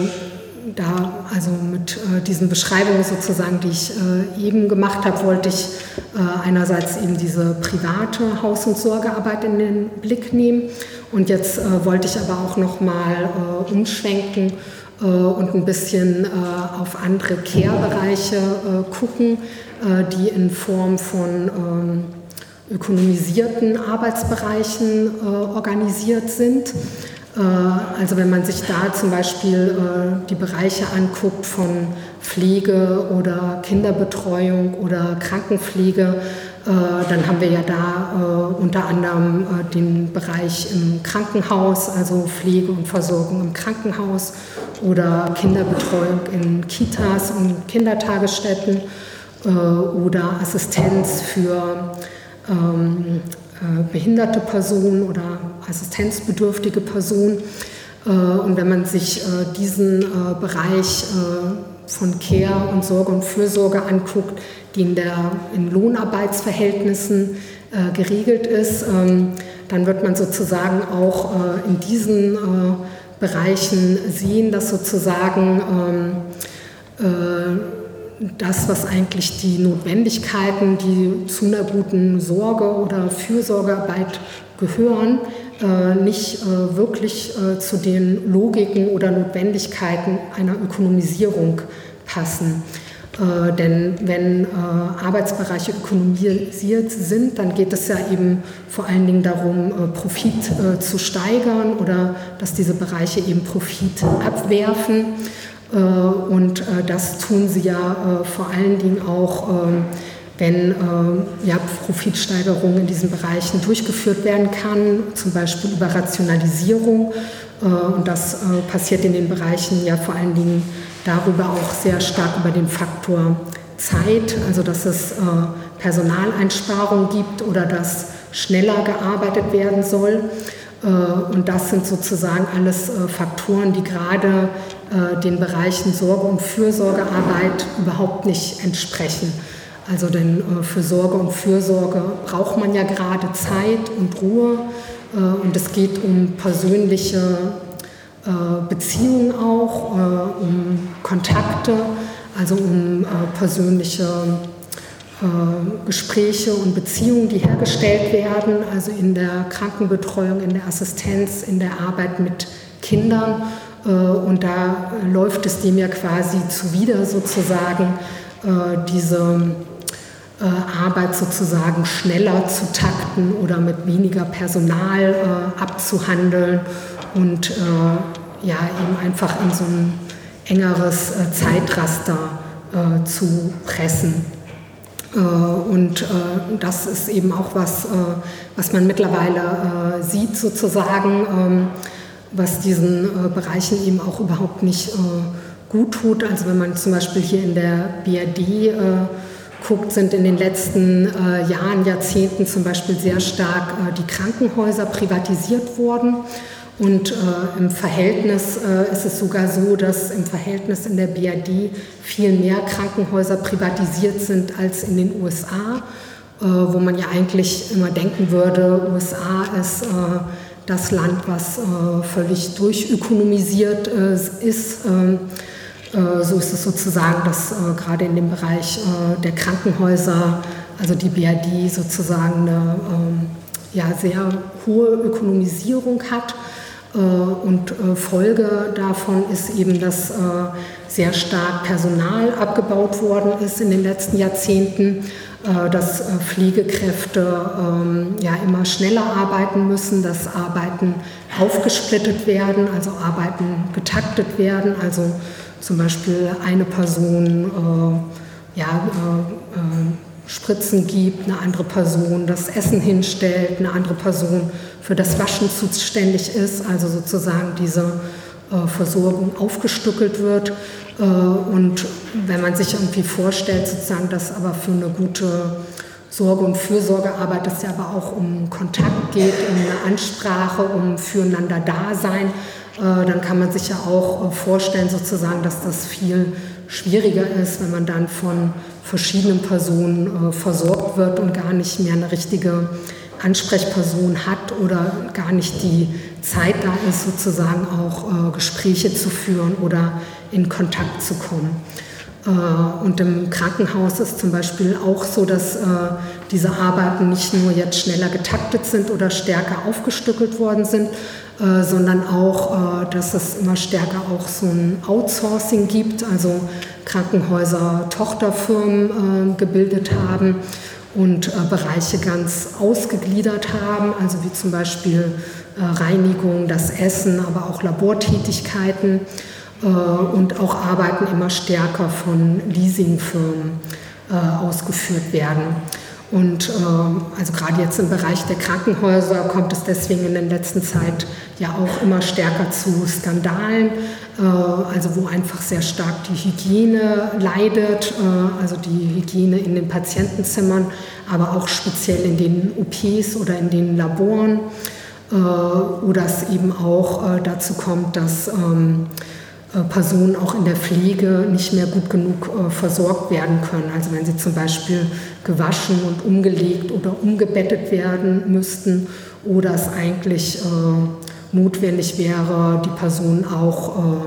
da, also mit äh, diesen Beschreibungen sozusagen, die ich äh, eben gemacht habe, wollte ich äh, einerseits eben diese private Haus- und Sorgearbeit in den Blick nehmen und jetzt äh, wollte ich aber auch noch mal äh, umschwenken äh, und ein bisschen auf andere Care-Bereiche gucken, die in Form von ähm, ökonomisierten Arbeitsbereichen organisiert sind. Äh, also wenn man sich da zum Beispiel äh, die Bereiche anguckt von Pflege oder Kinderbetreuung oder Krankenpflege, äh, dann haben wir ja da unter anderem den Bereich im Krankenhaus, also Pflege und Versorgung im Krankenhaus oder Kinderbetreuung in Kitas und Kindertagesstätten oder Assistenz für ähm, äh, behinderte Person oder assistenzbedürftige Person. Äh, und wenn man sich äh, diesen Bereich von Care und Sorge und Fürsorge anguckt, die in, der, in Lohnarbeitsverhältnissen geregelt ist, ähm, dann wird man sozusagen auch in diesen Bereichen sehen, dass sozusagen ähm, das, was eigentlich die Notwendigkeiten, die zu einer guten Sorge oder Fürsorgearbeit gehören, äh, nicht äh, wirklich äh, zu den Logiken oder Notwendigkeiten einer Ökonomisierung passen. denn wenn Arbeitsbereiche ökonomisiert sind, dann geht es ja eben vor allen Dingen darum, Profit zu steigern oder dass diese Bereiche eben Profit abwerfen. Äh, und äh, das tun sie ja äh, vor allen Dingen auch, ähm, wenn ja, Profitsteigerung in diesen Bereichen durchgeführt werden kann, zum Beispiel über Rationalisierung. Und das passiert in den Bereichen ja vor allen Dingen darüber auch sehr stark über den Faktor Zeit, also dass es Personaleinsparungen gibt oder dass schneller gearbeitet werden soll. Und das sind sozusagen alles Faktoren, die gerade äh, den Bereichen Sorge- und Fürsorgearbeit überhaupt nicht entsprechen. Also denn äh, für Sorge und Fürsorge braucht man ja gerade Zeit und Ruhe äh, und es geht um persönliche äh, Beziehungen auch, äh, um Kontakte, also um äh, persönliche äh, Gespräche und Beziehungen, die hergestellt werden, also in der Krankenbetreuung, in der Assistenz, in der Arbeit mit Kindern. Äh, und da läuft es dem ja quasi zuwider sozusagen, äh, diese Arbeit sozusagen schneller zu takten oder mit weniger Personal abzuhandeln und ja, eben einfach in so ein engeres Zeitraster zu pressen. Äh, und äh, das ist eben auch was, äh, was man mittlerweile sieht sozusagen, ähm, was diesen Bereichen eben auch überhaupt nicht gut tut. Also wenn man zum Beispiel hier in der BRD guckt, sind in den letzten Jahren, Jahrzehnten zum Beispiel sehr stark die Krankenhäuser privatisiert worden. Und äh, im Verhältnis äh, ist es sogar so, dass im Verhältnis in der BRD viel mehr Krankenhäuser privatisiert sind als in den USA, äh, wo man ja eigentlich immer denken würde, USA ist äh, das Land, was äh, völlig durchökonomisiert äh, ist. Ähm, so ist es sozusagen, dass gerade in dem Bereich der Krankenhäuser, also die BRD sozusagen eine ähm, ja, sehr hohe Ökonomisierung hat. Äh, und äh, Folge davon ist eben, dass äh, sehr stark Personal abgebaut worden ist in den letzten Jahrzehnten, dass Pflegekräfte ähm, ja immer schneller arbeiten müssen, dass Arbeiten aufgesplittet werden, also Arbeiten getaktet werden, also zum Beispiel eine Person ja, Spritzen gibt, eine andere Person das Essen hinstellt, eine andere Person für das Waschen zuständig ist, also sozusagen diese äh, Versorgung aufgestückelt wird. Äh, und wenn man sich irgendwie vorstellt, sozusagen, dass aber für eine gute Sorge- und Fürsorgearbeit es ja aber auch um Kontakt geht, um eine Ansprache, um füreinander Dasein, äh, dann kann man sich ja auch vorstellen, sozusagen, dass das viel schwieriger ist, wenn man dann von verschiedenen Personen äh, versorgt wird und gar nicht mehr eine richtige Ansprechperson hat oder gar nicht die Zeit da ist, sozusagen auch äh, Gespräche zu führen oder in Kontakt zu kommen. Äh, und im Krankenhaus ist zum Beispiel auch so, dass äh, diese Arbeiten nicht nur jetzt schneller getaktet sind oder stärker aufgestückelt worden sind, äh, sondern auch, dass es immer stärker auch so ein Outsourcing gibt, also Krankenhäuser Tochterfirmen gebildet haben und Bereiche ganz ausgegliedert haben, also wie zum Beispiel Reinigung, das Essen, aber auch Labortätigkeiten. Äh, und auch Arbeiten immer stärker von Leasingfirmen äh, ausgeführt werden. Und äh, also gerade jetzt im Bereich der Krankenhäuser kommt es deswegen in der letzten Zeit ja auch immer stärker zu Skandalen, also wo einfach sehr stark die Hygiene leidet, also die Hygiene in den Patientenzimmern, aber auch speziell in den OPs oder in den Laboren, oder es eben auch dazu kommt, dass ähm, äh, Personen auch in der Pflege nicht mehr gut genug äh, versorgt werden können. Also wenn sie zum Beispiel gewaschen und umgelegt oder umgebettet werden müssten oder es eigentlich äh, notwendig wäre, die Person auch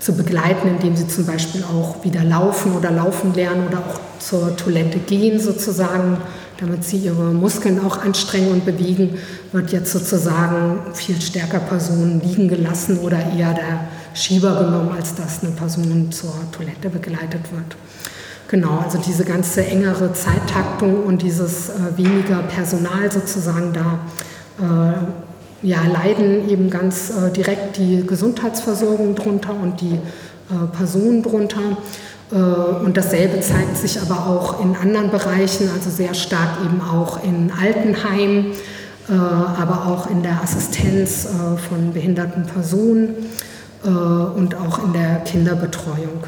zu begleiten, indem sie zum Beispiel auch wieder laufen oder laufen lernen oder auch zur Toilette gehen sozusagen, damit sie ihre Muskeln auch anstrengen und bewegen, wird jetzt sozusagen viel stärker Personen liegen gelassen oder eher der Schieber genommen, als dass eine Person zur Toilette begleitet wird. Genau, also diese ganze engere Zeittaktung und dieses äh, weniger Personal sozusagen da äh, ja, leiden eben ganz äh, direkt die Gesundheitsversorgung drunter und die äh, Personen drunter. Äh, und dasselbe zeigt sich aber auch in anderen Bereichen, also sehr stark eben auch in Altenheimen, äh, aber auch in der Assistenz von behinderten Personen. Äh, und auch in der Kinderbetreuung.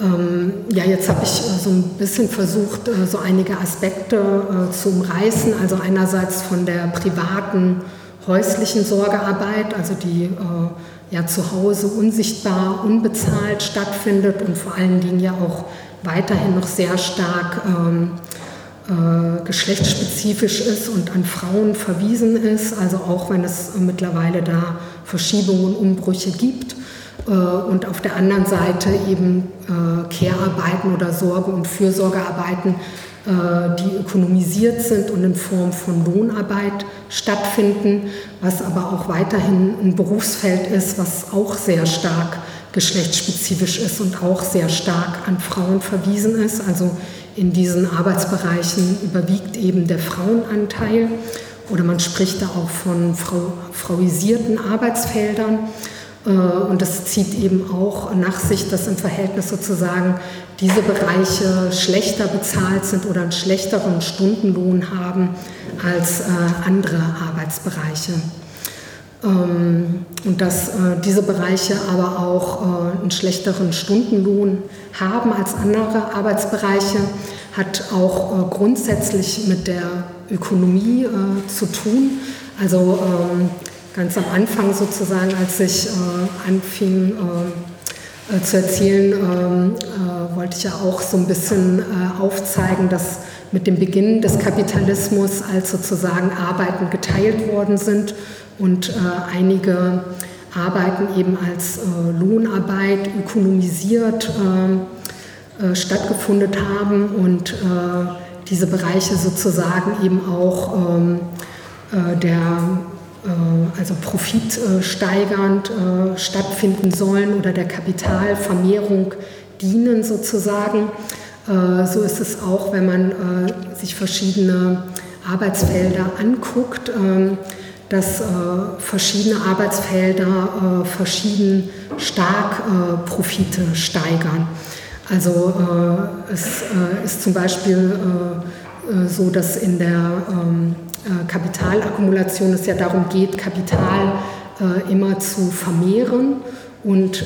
Ähm, ja, jetzt habe ich äh, so ein bisschen versucht, äh, so einige Aspekte zu umreißen. Also einerseits von der privaten häuslichen Sorgearbeit, also die ja zu Hause unsichtbar, unbezahlt stattfindet und vor allen Dingen ja auch weiterhin noch sehr stark ähm, äh, geschlechtsspezifisch ist und an Frauen verwiesen ist, also auch wenn es mittlerweile da Verschiebungen Umbrüche gibt. und auf der anderen Seite eben Care-Arbeiten oder Sorge- und Fürsorgearbeiten, die ökonomisiert sind und in Form von Lohnarbeit stattfinden, was aber auch weiterhin ein Berufsfeld ist, was auch sehr stark geschlechtsspezifisch ist und auch sehr stark an Frauen verwiesen ist. Also in diesen Arbeitsbereichen überwiegt eben der Frauenanteil oder man spricht da auch von Frau, frauisierten Arbeitsfeldern. Äh, und das zieht eben auch nach sich, dass im Verhältnis sozusagen diese Bereiche schlechter bezahlt sind oder einen schlechteren Stundenlohn haben als äh, andere Arbeitsbereiche. Ähm, und dass äh, diese Bereiche aber auch einen schlechteren Stundenlohn haben als andere Arbeitsbereiche, hat auch grundsätzlich mit der Ökonomie zu tun. Also ähm, ganz am Anfang sozusagen, als ich anfing zu erzählen, ähm, wollte ich ja auch so ein bisschen aufzeigen, dass mit dem Beginn des Kapitalismus als sozusagen Arbeiten geteilt worden sind und äh, einige Arbeiten eben als äh, Lohnarbeit ökonomisiert äh, äh stattgefunden haben und äh, diese Bereiche sozusagen eben auch ähm, äh, der also profitsteigernd stattfinden sollen oder der Kapitalvermehrung dienen sozusagen. so ist es auch, wenn man sich verschiedene Arbeitsfelder anguckt. Ähm, dass äh, verschiedene Arbeitsfelder äh, verschieden stark äh, Profite steigern. Also äh, es äh, ist zum Beispiel äh, so, dass in der ähm, Kapitalakkumulation es ja darum geht, Kapital immer zu vermehren und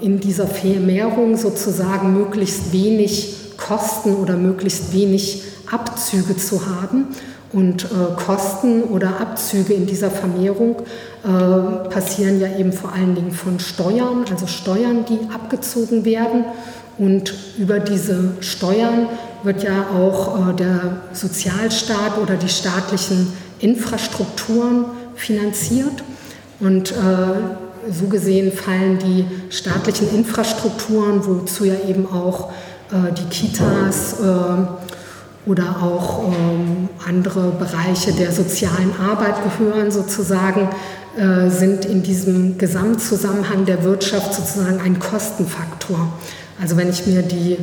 in dieser Vermehrung sozusagen möglichst wenig Kosten oder möglichst wenig Abzüge zu haben und äh, Kosten oder Abzüge in dieser Vermehrung äh, passieren ja eben vor allen Dingen von Steuern, also Steuern, die abgezogen werden. Und über diese Steuern wird ja auch äh, der Sozialstaat oder die staatlichen Infrastrukturen finanziert. Und äh, so gesehen fallen die staatlichen Infrastrukturen, wozu ja eben auch äh, die Kitas, oder auch ähm, andere Bereiche der sozialen Arbeit gehören sozusagen, sind in diesem Gesamtzusammenhang der Wirtschaft sozusagen ein Kostenfaktor. Also wenn ich mir die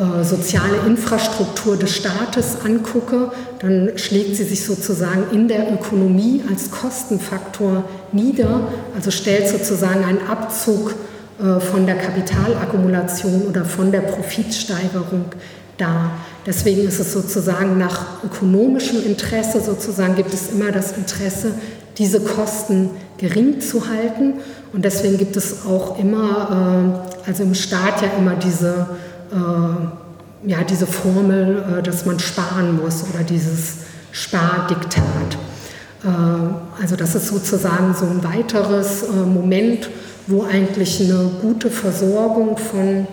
äh, soziale Infrastruktur des Staates angucke, dann schlägt sie sich sozusagen in der Ökonomie als Kostenfaktor nieder, also stellt sozusagen einen Abzug äh, von der Kapitalakkumulation oder von der Profitsteigerung dar. Deswegen ist es sozusagen nach ökonomischem Interesse, sozusagen gibt es immer das Interesse, diese Kosten gering zu halten. Und deswegen gibt es auch immer, äh, also im Staat ja immer diese, äh, ja, diese Formel, äh, dass man sparen muss oder dieses Spardiktat. Also das ist sozusagen so ein weiteres Moment, wo eigentlich eine gute Versorgung von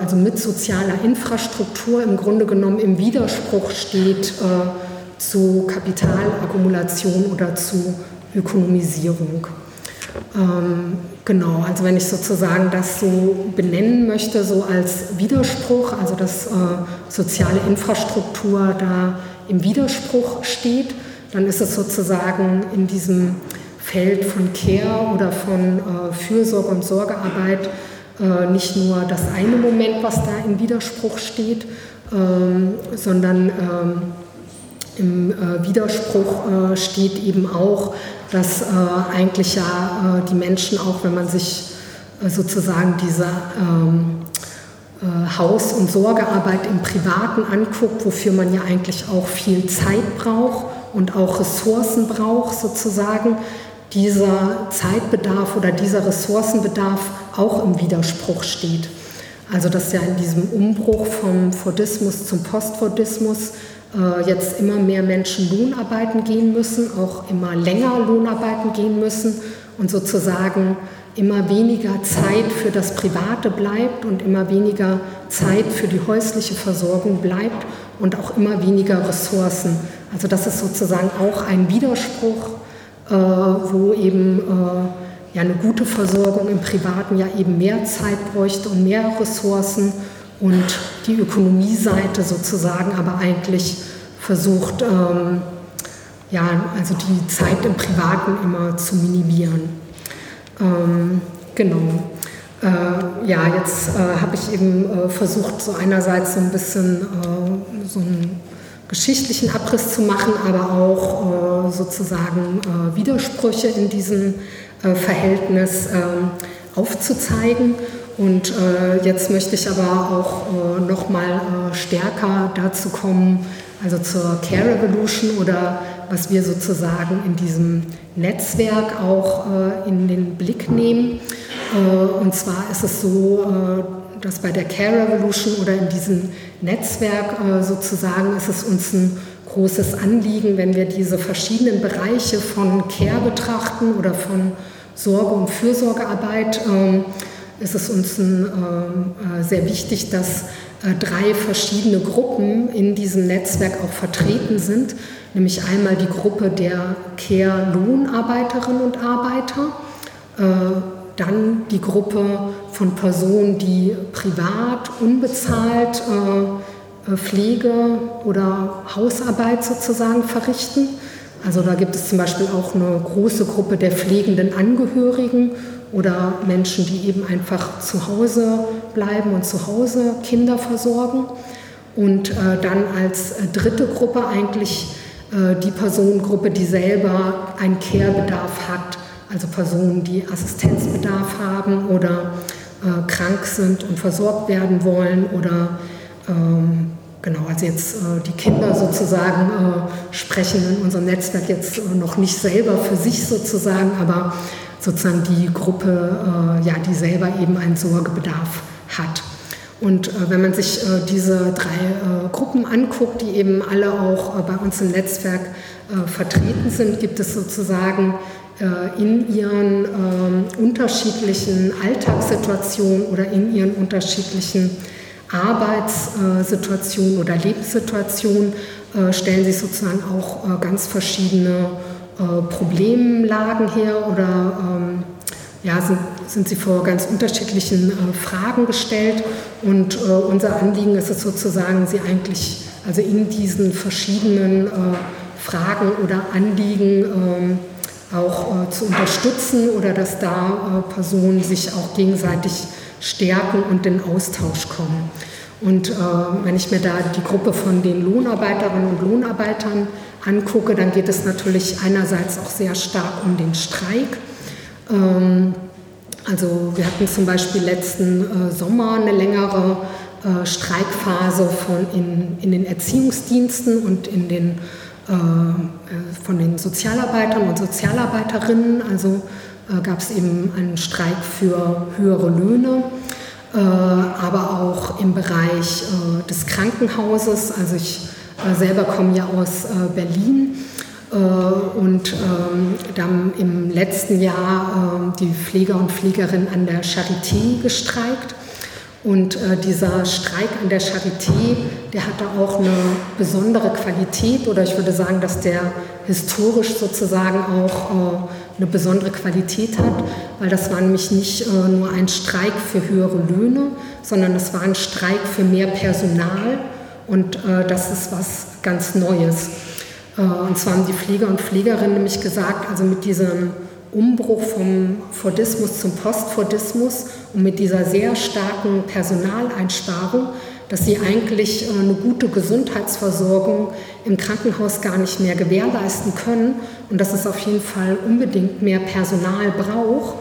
also mit sozialer Infrastruktur im Grunde genommen im Widerspruch steht äh, zu Kapitalakkumulation oder zu Ökonomisierung. Ähm, genau, also wenn ich sozusagen das so benennen möchte, so als Widerspruch, also dass äh, soziale Infrastruktur da im Widerspruch steht, dann ist es sozusagen in diesem Feld von Care oder von äh, Fürsorge und Sorgearbeit äh, nicht nur das eine Moment, was da im Widerspruch steht, ähm, sondern ähm, im äh, Widerspruch äh, steht eben auch, dass eigentlich ja die Menschen, auch wenn man sich sozusagen diese ähm, Haus- und Sorgearbeit im Privaten anguckt, wofür man ja eigentlich auch viel Zeit braucht und auch Ressourcen braucht sozusagen, dieser Zeitbedarf oder dieser Ressourcenbedarf auch im Widerspruch steht. Also dass ja in diesem Umbruch vom Fordismus zum Postfordismus äh, jetzt immer mehr Menschen Lohnarbeiten gehen müssen, auch immer länger Lohnarbeiten gehen müssen und sozusagen immer weniger Zeit für das Private bleibt und immer weniger Zeit für die häusliche Versorgung bleibt und auch immer weniger Ressourcen. Also das ist sozusagen auch ein Widerspruch, äh, wo eben äh, ja eine gute Versorgung im Privaten ja eben mehr Zeit bräuchte und mehr Ressourcen und die Ökonomieseite sozusagen aber eigentlich versucht, ähm, ja, also die Zeit im Privaten immer zu minimieren. Ähm, genau. Äh, ja, jetzt äh, habe ich eben äh, versucht, so einerseits so ein bisschen äh, so einen geschichtlichen Abriss zu machen, aber auch äh, sozusagen äh, Widersprüche in diesem Verhältnis ähm, aufzuzeigen. Und jetzt möchte ich aber auch äh, noch mal stärker dazu kommen, also zur Care Revolution oder was wir sozusagen in diesem Netzwerk auch äh, in den Blick nehmen. Äh, und zwar ist es so, äh, dass bei der Care Revolution oder in diesem Netzwerk äh, sozusagen ist es uns ein großes Anliegen, wenn wir diese verschiedenen Bereiche von Care betrachten oder von Sorge- und Fürsorgearbeit, ähm, ist es uns ein, ähm, äh, sehr wichtig, dass äh, drei verschiedene Gruppen in diesem Netzwerk auch vertreten sind, nämlich einmal die Gruppe der Care-Lohnarbeiterinnen und Arbeiter, äh, dann die Gruppe von Personen, die privat, unbezahlt äh, Pflege oder Hausarbeit sozusagen verrichten. Also da gibt es zum Beispiel auch eine große Gruppe der pflegenden Angehörigen oder Menschen, die eben einfach zu Hause bleiben und zu Hause Kinder versorgen. Und äh, dann als äh, dritte Gruppe eigentlich äh, die Personengruppe, die selber einen Care-Bedarf hat, also Personen, die Assistenzbedarf haben oder äh, krank sind und versorgt werden wollen oder ähm, genau, also jetzt äh, die Kinder sozusagen äh, sprechen in unserem Netzwerk jetzt noch nicht selber für sich sozusagen, aber sozusagen die Gruppe, äh, ja, die selber eben einen Sorgebedarf hat. Und äh, wenn man sich äh, diese drei äh, Gruppen anguckt, die eben alle auch äh, bei uns im Netzwerk äh, vertreten sind, gibt es sozusagen in ihren ähm, unterschiedlichen Alltagssituationen oder in ihren unterschiedlichen Arbeitssituationen oder Lebenssituationen stellen sich sozusagen auch ganz verschiedene äh, Problemlagen her oder ähm, ja, sind, sind sie vor ganz unterschiedlichen äh, Fragen gestellt. Und äh, unser Anliegen ist es sozusagen, sie eigentlich also in diesen verschiedenen äh, Fragen oder Anliegen ähm, auch äh, zu unterstützen oder dass da Personen sich auch gegenseitig stärken und in Austausch kommen. Und wenn ich mir da die Gruppe von den Lohnarbeiterinnen und Lohnarbeitern angucke, dann geht es natürlich einerseits auch sehr stark um den Streik. Ähm, also wir hatten zum Beispiel letzten äh, Sommer eine längere äh, Streikphase von in, in den Erziehungsdiensten und in den, äh, von den Sozialarbeitern und Sozialarbeiterinnen. Also gab es eben einen Streik für höhere Löhne. aber auch im Bereich des Krankenhauses. Also ich selber komme ja aus äh, Berlin äh, und ähm, dann im letzten Jahr ähm, die Pfleger und Pflegerinnen an der Charité gestreikt. Und äh, dieser Streik an der Charité, der hatte auch eine besondere Qualität oder ich würde sagen, dass der historisch sozusagen auch äh, eine besondere Qualität hat, weil das war nämlich nicht äh, nur ein Streik für höhere Löhne, sondern es war ein Streik für mehr Personal und äh, das ist was ganz Neues. Äh, und zwar haben die Pfleger und Pflegerinnen nämlich gesagt, also mit diesem Umbruch vom Fordismus zum Postfordismus und mit dieser sehr starken Personaleinsparung, dass sie eigentlich äh, eine gute Gesundheitsversorgung im Krankenhaus gar nicht mehr gewährleisten können und dass es auf jeden Fall unbedingt mehr Personal braucht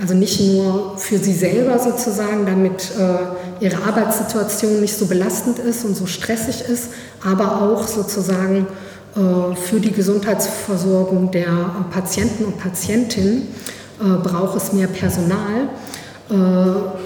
also nicht nur für sie selber sozusagen, damit äh, ihre Arbeitssituation nicht so belastend ist und so stressig ist, aber auch sozusagen äh, für die Gesundheitsversorgung der äh, Patienten und Patientinnen äh, braucht es mehr Personal. Äh,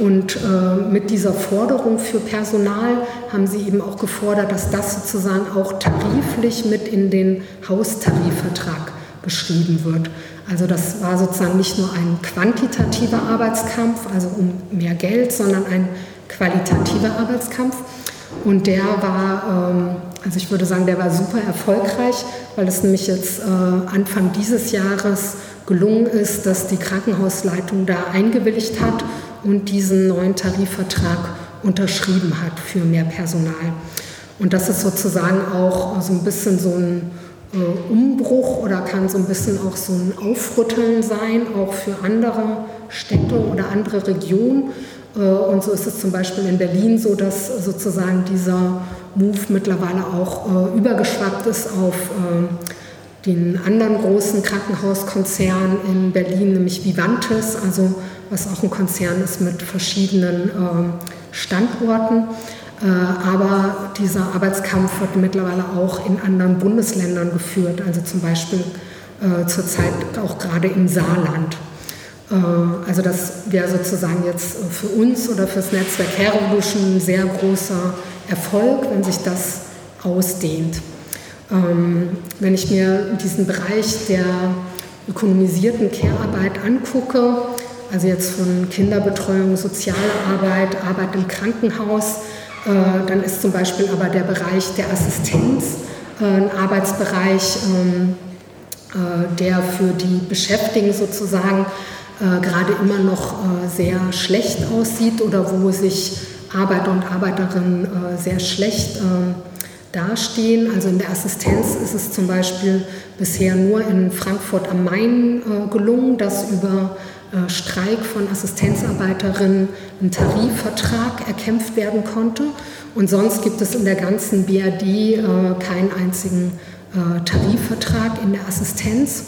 und äh, mit dieser Forderung für Personal haben sie eben auch gefordert, dass das sozusagen auch tariflich mit in den Haustarifvertrag geschrieben wird. Also das war sozusagen nicht nur ein quantitativer Arbeitskampf, also um mehr Geld, sondern ein qualitativer Arbeitskampf. Und der war, ähm, also ich würde sagen, der war super erfolgreich, weil es nämlich jetzt äh, Anfang dieses Jahres gelungen ist, dass die Krankenhausleitung da eingewilligt hat und diesen neuen Tarifvertrag unterschrieben hat für mehr Personal. Und das ist sozusagen auch so ein bisschen so ein Umbruch oder kann so ein bisschen auch so ein Aufrütteln sein, auch für andere Städte oder andere Regionen. Äh, und so ist es zum Beispiel in Berlin so, dass sozusagen dieser Move mittlerweile auch äh, übergeschwappt ist auf den anderen großen Krankenhauskonzern in Berlin, nämlich Vivantes, also was auch ein Konzern ist mit verschiedenen Standorten. Äh, aber dieser Arbeitskampf wird mittlerweile auch in anderen Bundesländern geführt, also zum Beispiel äh, zurzeit auch gerade im Saarland. Äh, also das wäre sozusagen jetzt für uns oder für das Netzwerk Revolution ein sehr großer Erfolg, wenn sich das ausdehnt. Ähm, wenn ich mir diesen Bereich der ökonomisierten Care-Arbeit angucke, also jetzt von Kinderbetreuung, soziale Arbeit, im Krankenhaus, dann ist zum Beispiel aber der Bereich der Assistenz äh, ein Arbeitsbereich, ähm, äh, der für die Beschäftigten sozusagen gerade immer noch sehr schlecht aussieht oder wo sich Arbeiter und Arbeiterinnen sehr schlecht ähm, dastehen. Also in der Assistenz ist es zum Beispiel bisher nur in Frankfurt am Main gelungen, dass über äh, Streik von Assistenzarbeiterinnen ein Tarifvertrag erkämpft werden konnte. Und sonst gibt es in der ganzen BRD äh, keinen einzigen äh, Tarifvertrag in der Assistenz.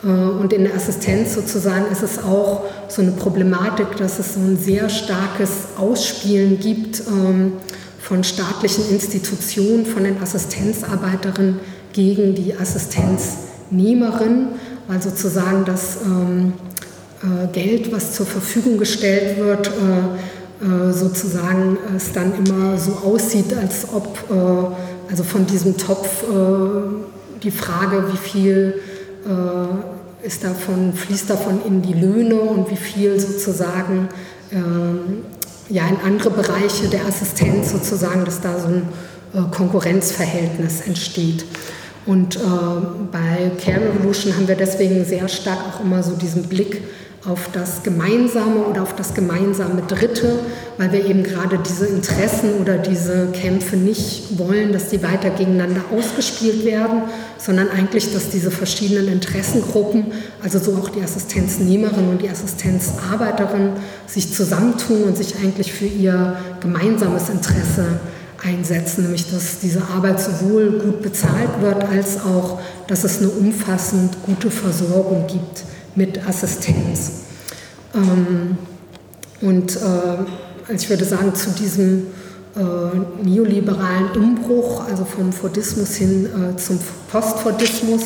Und in der Assistenz sozusagen ist es auch so eine Problematik, dass es so ein sehr starkes Ausspielen gibt ähm, von staatlichen Institutionen, von den Assistenzarbeiterinnen gegen die Assistenznehmerinnen, weil sozusagen das ähm, äh, Geld, was zur Verfügung gestellt wird, äh, äh, sozusagen es dann immer so aussieht, als ob also von diesem Topf die Frage, wie viel ist davon, fließt davon in die Löhne und wie viel sozusagen ja, in andere Bereiche der Assistenz sozusagen, dass da so ein Konkurrenzverhältnis entsteht. Und äh, bei Care Revolution haben wir deswegen sehr stark auch immer so diesen Blick auf das Gemeinsame oder auf das gemeinsame Dritte, weil wir eben gerade diese Interessen oder diese Kämpfe nicht wollen, dass die weiter gegeneinander ausgespielt werden, sondern eigentlich, dass diese verschiedenen Interessengruppen, also so auch die Assistenznehmerin und die Assistenzarbeiterin, sich zusammentun und sich eigentlich für ihr gemeinsames Interesse einsetzen, nämlich dass diese Arbeit sowohl gut bezahlt wird, als auch, dass es eine umfassend gute Versorgung gibt mit Assistenz. Ähm, und äh, ich würde sagen, zu diesem äh, neoliberalen Umbruch, also vom Fordismus hin äh, zum Postfordismus,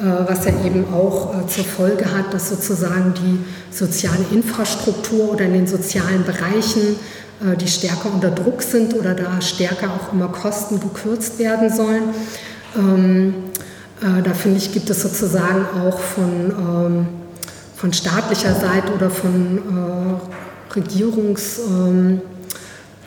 äh, was ja eben auch äh, zur Folge hat, dass sozusagen die soziale Infrastruktur oder in den sozialen Bereichen äh, die stärker unter Druck sind oder da stärker auch immer Kosten gekürzt werden sollen. Ähm, da finde ich, gibt es sozusagen auch von ähm, von staatlicher Seite oder von äh, Regierungssystemen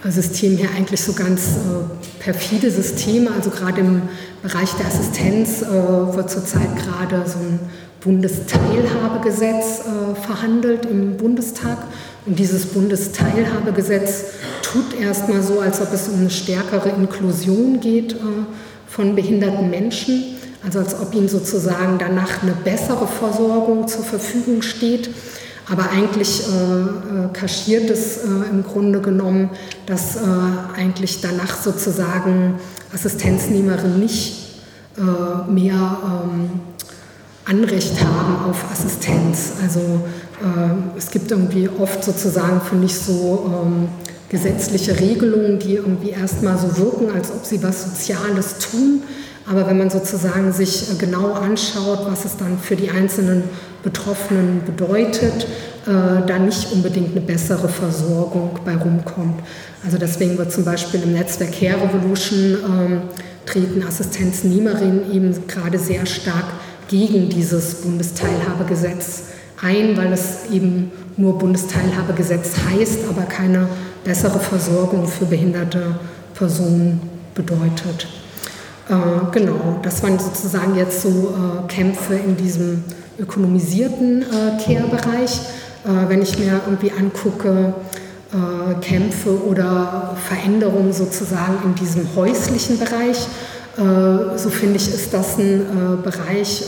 ähm, her eigentlich so ganz äh, perfide Systeme. Also gerade im Bereich der Assistenz äh, wird zurzeit gerade so ein Bundesteilhabegesetz äh, verhandelt im Bundestag. Und dieses Bundesteilhabegesetz tut erstmal so, als ob es um eine stärkere Inklusion geht äh, von behinderten Menschen. Also als ob ihnen sozusagen danach eine bessere Versorgung zur Verfügung steht. Aber eigentlich äh, äh, kaschiert es äh, im Grunde genommen, dass äh, eigentlich danach sozusagen Assistenznehmerinnen nicht äh, mehr ähm, Anrecht haben auf Assistenz. Also äh, es gibt irgendwie oft sozusagen, finde ich, so ähm, gesetzliche Regelungen, die irgendwie erstmal so wirken, als ob sie was Soziales tun aber wenn man sozusagen sich äh, genau anschaut, was es dann für die einzelnen Betroffenen bedeutet, äh, da nicht unbedingt eine bessere Versorgung bei rumkommt. Also deswegen wird zum Beispiel im Netzwerk Care Revolution ähm, treten Assistenznehmerinnen eben gerade sehr stark gegen dieses Bundesteilhabegesetz ein, weil es eben nur Bundesteilhabegesetz heißt, aber keine bessere Versorgung für behinderte Person bedeutet. Äh, genau, das waren sozusagen jetzt so äh, Kämpfe in diesem ökonomisierten äh, Care-Bereich. Äh, wenn ich mir irgendwie angucke, äh, Kämpfe oder Veränderungen sozusagen in diesem häuslichen Bereich, äh, so finde ich, ist das ein Bereich,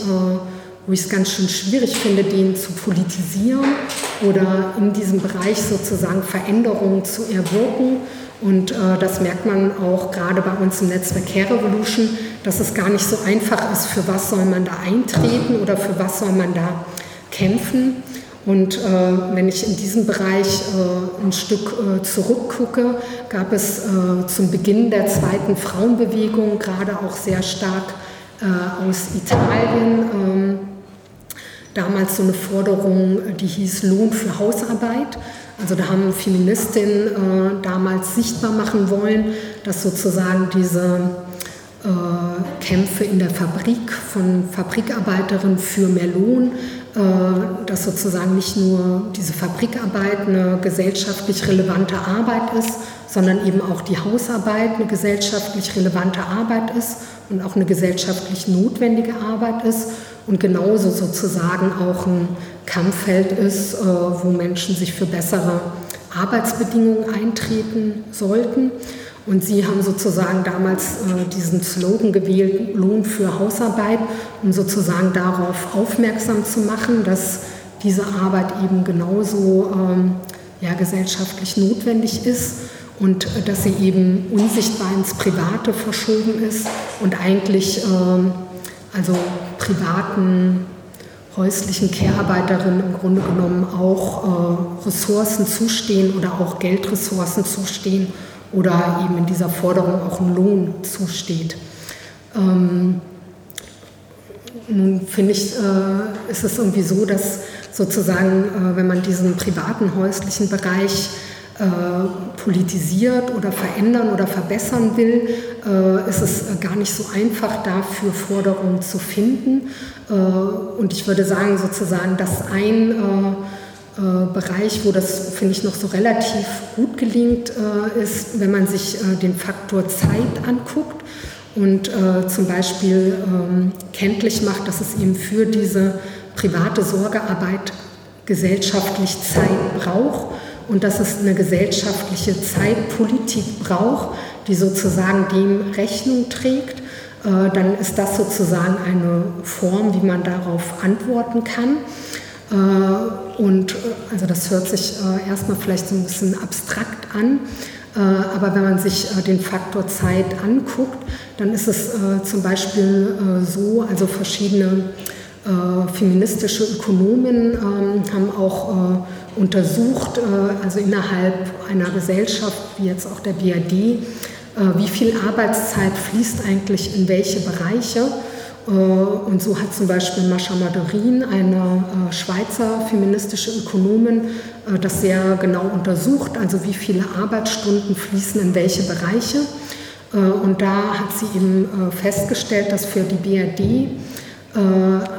wo ich es ganz schön schwierig finde, den zu politisieren oder in diesem Bereich sozusagen Veränderungen zu erwirken. Und äh, das merkt man auch gerade bei uns im Netzwerk Care Revolution, dass es gar nicht so einfach ist, für was soll man da eintreten oder für was soll man da kämpfen. Und äh, wenn ich in diesem Bereich äh, ein Stück äh, zurückgucke, gab es äh, zum Beginn der zweiten Frauenbewegung, gerade auch sehr stark äh, aus Italien, ähm, damals so eine Forderung, die hieß Lohn für Hausarbeit. Also da haben Feministinnen äh, damals sichtbar machen wollen, dass sozusagen diese äh, Kämpfe in der Fabrik von Fabrikarbeiterinnen für mehr Lohn, äh, dass sozusagen nicht nur diese Fabrikarbeit eine gesellschaftlich relevante Arbeit ist, sondern eben auch die Hausarbeit eine gesellschaftlich relevante Arbeit ist und auch eine gesellschaftlich notwendige Arbeit ist und genauso sozusagen auch ein Kampffeld ist, äh, wo Menschen sich für bessere Arbeitsbedingungen eintreten sollten. Und Sie haben sozusagen damals äh, diesen Slogan gewählt, Lohn für Hausarbeit, um sozusagen darauf aufmerksam zu machen, dass diese Arbeit eben genauso ähm, ja, gesellschaftlich notwendig ist und äh, dass sie eben unsichtbar ins Private verschoben ist und eigentlich ähm, also privaten häuslichen Care-Arbeiterinnen im Grunde genommen auch äh, Ressourcen zustehen oder auch Geldressourcen zustehen oder eben in dieser Forderung auch ein Lohn zusteht. Ähm, nun finde ich, äh, ist es irgendwie so, dass sozusagen, äh, wenn man diesen privaten häuslichen Bereich äh, politisiert oder verändern oder verbessern will, äh, ist es gar nicht so einfach dafür Forderungen zu finden. Äh, und ich würde sagen sozusagen, dass ein Bereich, wo das, finde ich, noch so relativ gut gelingt, ist, wenn man sich den Faktor Zeit anguckt und zum Beispiel ähm, kenntlich macht, dass es eben für diese private Sorgearbeit gesellschaftlich Zeit braucht und dass es eine gesellschaftliche Zeitpolitik braucht, die sozusagen dem Rechnung trägt, äh, dann ist das sozusagen eine Form, wie man darauf antworten kann. Äh, und äh, also das hört sich erstmal vielleicht so ein bisschen abstrakt an, aber wenn man sich den Faktor Zeit anguckt, dann ist es zum Beispiel so, also verschiedene feministische Ökonomen ähm, haben auch untersucht, äh, also innerhalb einer Gesellschaft wie jetzt auch der BRD, äh, wie viel Arbeitszeit fließt eigentlich in welche Bereiche. Äh, und so hat zum Beispiel Mascha Maderin, eine Schweizer feministische Ökonomin, das sehr genau untersucht, also wie viele Arbeitsstunden fließen in welche Bereiche. Und da hat sie eben festgestellt, dass für die BRD äh,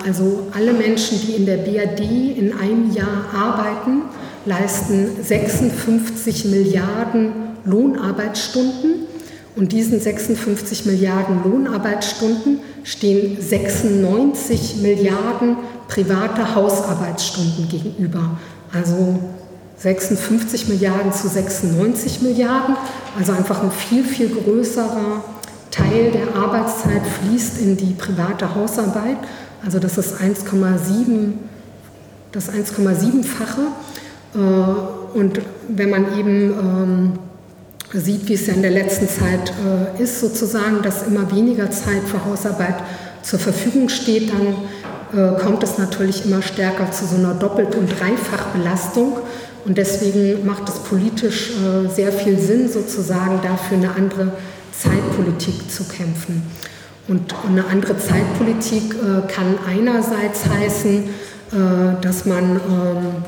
also alle Menschen, die in der BRD in einem Jahr arbeiten, leisten 56 Milliarden Lohnarbeitsstunden. Und diesen 56 Milliarden Lohnarbeitsstunden stehen 96 Milliarden private Hausarbeitsstunden gegenüber. Also 56 Milliarden zu 96 Milliarden, also einfach ein viel, viel größerer Teil der Arbeitszeit fließt in die private Hausarbeit. Also das ist 1,7 das 1,7-fache. Äh, und wenn man eben ähm, sieht, wie es ja in der letzten Zeit äh, ist, sozusagen, dass immer weniger Zeit für Hausarbeit zur Verfügung steht, dann äh, kommt es natürlich immer stärker zu so einer Doppelt- und Dreifachbelastung. Und deswegen macht es politisch sehr viel Sinn, sozusagen dafür eine andere Zeitpolitik zu kämpfen. Und eine andere Zeitpolitik äh, kann einerseits heißen, äh, dass man ähm,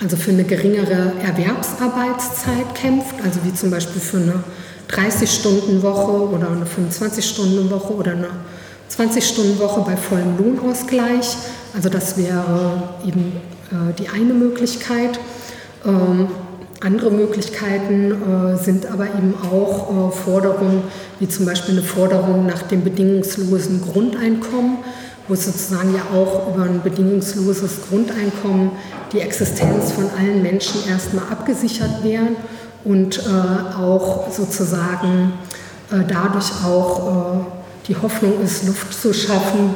also für eine geringere Erwerbsarbeitszeit kämpft, also wie zum Beispiel für eine 30-Stunden-Woche oder eine 25-Stunden-Woche oder eine 20-Stunden-Woche bei vollem Lohnausgleich. Also das wäre eben äh, die eine Möglichkeit. Ähm, andere Möglichkeiten äh, sind aber eben auch äh, Forderungen, wie zum Beispiel eine Forderung nach dem bedingungslosen Grundeinkommen, wo sozusagen ja auch über ein bedingungsloses Grundeinkommen die Existenz von allen Menschen erstmal abgesichert wäre und äh, auch sozusagen äh, dadurch auch äh, die Hoffnung ist, Luft zu schaffen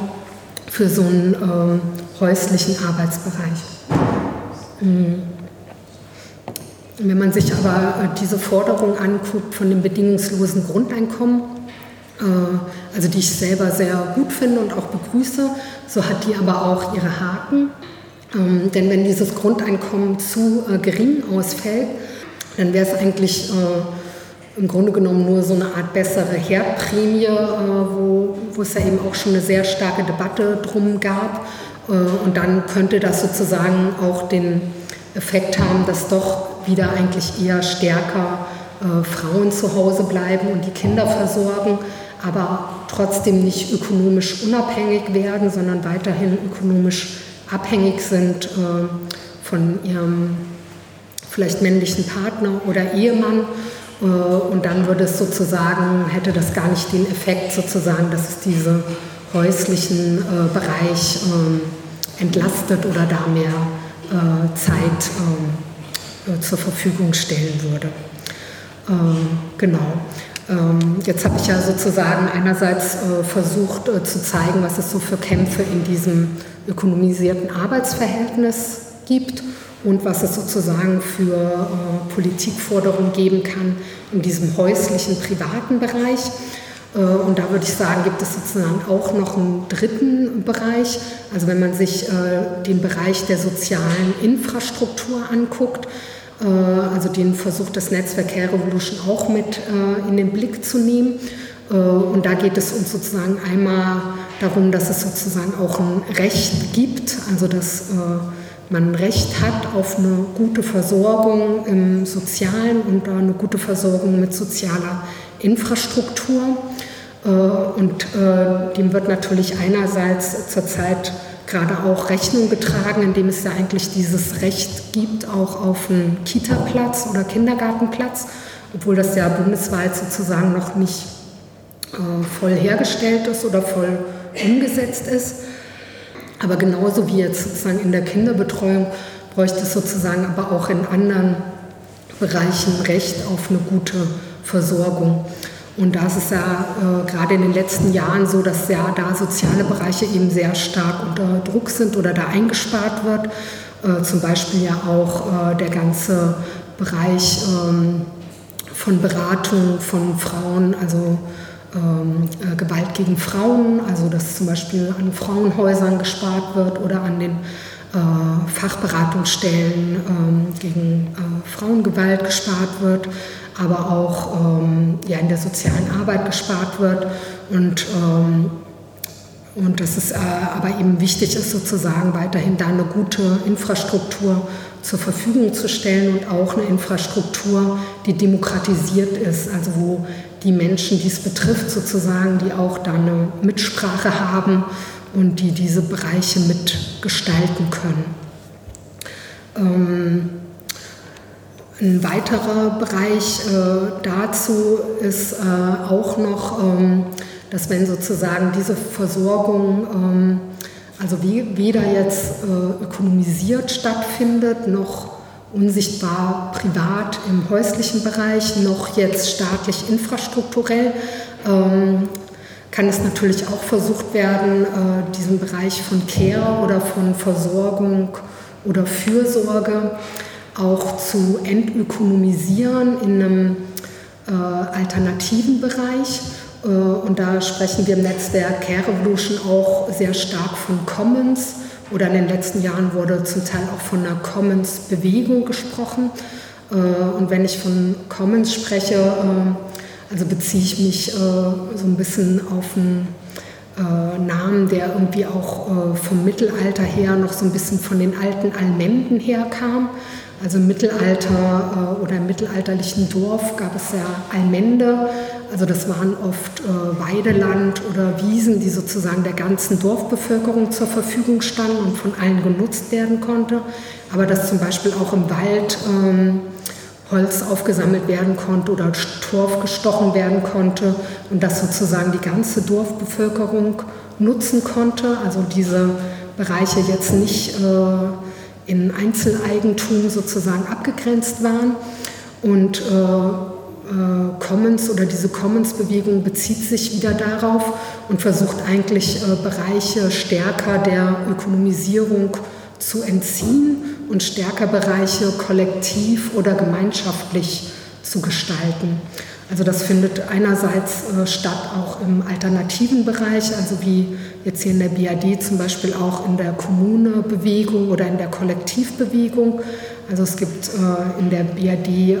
für so einen äh, häuslichen Arbeitsbereich. Mhm. Wenn man sich aber äh, diese Forderung anguckt von dem bedingungslosen Grundeinkommen, äh, also die ich selber sehr gut finde und auch begrüße, so hat die aber auch ihre Haken. Ähm, denn wenn dieses Grundeinkommen zu äh, gering ausfällt, dann wäre es eigentlich im Grunde genommen nur so eine Art bessere Herdprämie, wo, wo es ja eben auch schon eine sehr starke Debatte drum gab. Und dann könnte das sozusagen auch den Effekt haben, dass doch wieder eigentlich eher stärker äh, Frauen zu Hause bleiben und die Kinder versorgen, aber trotzdem nicht ökonomisch unabhängig werden, sondern weiterhin ökonomisch abhängig sind äh, von ihrem vielleicht männlichen Partner oder Ehemann. Äh, und dann würde es sozusagen, hätte das gar nicht den Effekt sozusagen, dass es diese häuslichen äh, Bereich äh, entlastet oder da mehr äh, Zeit ähm, äh, zur Verfügung stellen würde. Ähm, genau. Ähm, jetzt habe ich ja sozusagen einerseits äh, versucht zu zeigen, was es so für Kämpfe in diesem ökonomisierten Arbeitsverhältnis gibt und was es sozusagen für Politikforderungen geben kann in diesem häuslichen, privaten Bereich. Äh, und da würde ich sagen, gibt es sozusagen auch noch einen dritten Bereich. Also wenn man sich äh, den Bereich der sozialen Infrastruktur anguckt, äh, also den versucht das Netzwerk Care Revolution auch mit in den Blick zu nehmen. Und da geht es uns sozusagen einmal darum, dass es sozusagen auch ein Recht gibt, also dass man ein Recht hat auf eine gute Versorgung im Sozialen und eine gute Versorgung mit sozialer Infrastruktur. Äh, und äh, dem wird natürlich einerseits zurzeit gerade auch Rechnung getragen, indem es ja eigentlich dieses Recht gibt, auch auf einen Kita-Platz oder Kindergartenplatz, obwohl das ja bundesweit sozusagen noch nicht äh, voll hergestellt ist oder voll umgesetzt ist. Aber genauso wie jetzt sozusagen in der Kinderbetreuung bräuchte es sozusagen aber auch in anderen Bereichen Recht auf eine gute Versorgung. Und da ist ja äh, gerade in den letzten Jahren so, dass ja da soziale Bereiche eben sehr stark unter Druck sind oder da eingespart wird. Äh, zum Beispiel ja auch äh, der ganze Bereich ähm, von Beratung von Frauen, also ähm, äh, Gewalt gegen Frauen, also dass zum Beispiel an Frauenhäusern gespart wird oder an den äh, Fachberatungsstellen ähm, gegen äh, Frauengewalt gespart wird aber auch ähm, ja, in der sozialen Arbeit gespart wird und, ähm, und dass es äh, aber eben wichtig ist, sozusagen weiterhin da eine gute Infrastruktur zur Verfügung zu stellen und auch eine Infrastruktur, die demokratisiert ist, also wo die Menschen, die es betrifft, sozusagen, die auch da eine Mitsprache haben und die diese Bereiche mitgestalten können. Ähm, ein weiterer Bereich äh, dazu ist äh, auch noch, ähm, dass wenn sozusagen diese Versorgung ähm, also weder jetzt äh, ökonomisiert stattfindet, noch unsichtbar privat im häuslichen Bereich, noch jetzt staatlich infrastrukturell, ähm, kann es natürlich auch versucht werden, diesen Bereich von Care oder von Versorgung oder Fürsorge auch zu entökonomisieren in einem äh, alternativen Bereich. Äh, und da sprechen wir im Netzwerk Care Revolution auch sehr stark von Commons oder in den letzten Jahren wurde zum Teil auch von einer Commons-Bewegung gesprochen. Äh, und wenn ich von Commons spreche, äh, also beziehe ich mich äh, so ein bisschen auf einen äh, Namen, der irgendwie auch äh, vom Mittelalter her noch so ein bisschen von den alten Almenden herkam. Also im Mittelalter äh, oder im mittelalterlichen Dorf gab es ja Allmende. Also das waren oft äh, Weideland oder Wiesen, die sozusagen der ganzen Dorfbevölkerung zur Verfügung standen und von allen genutzt werden konnte. Aber dass zum Beispiel auch im Wald ähm, Holz aufgesammelt werden konnte oder Torf gestochen werden konnte und das sozusagen die ganze Dorfbevölkerung nutzen konnte. Also diese Bereiche jetzt nicht äh, in Einzeleigentum sozusagen abgegrenzt waren. Und äh, äh, Commons oder diese Commons-Bewegung bezieht sich wieder darauf und versucht eigentlich äh, Bereiche stärker der Ökonomisierung zu entziehen und stärker Bereiche kollektiv oder gemeinschaftlich zu gestalten. Also das findet einerseits äh, statt auch im alternativen Bereich, also wie jetzt hier in der BAD zum Beispiel auch in der Kommunebewegung oder in der Kollektivbewegung. Also es gibt äh, in der BAD äh,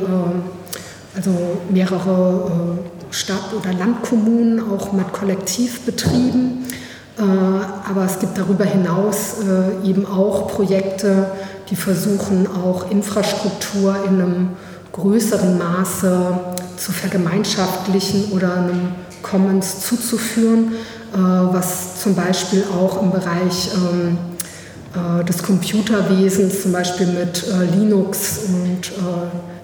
also mehrere Stadt- oder Landkommunen auch mit Kollektivbetrieben. Aber es gibt darüber hinaus eben auch Projekte, die versuchen auch Infrastruktur in einem größeren Maße zu vergemeinschaftlichen oder einem Commons zuzuführen, was zum Beispiel auch im Bereich ähm, des Computerwesens, zum Beispiel mit Linux und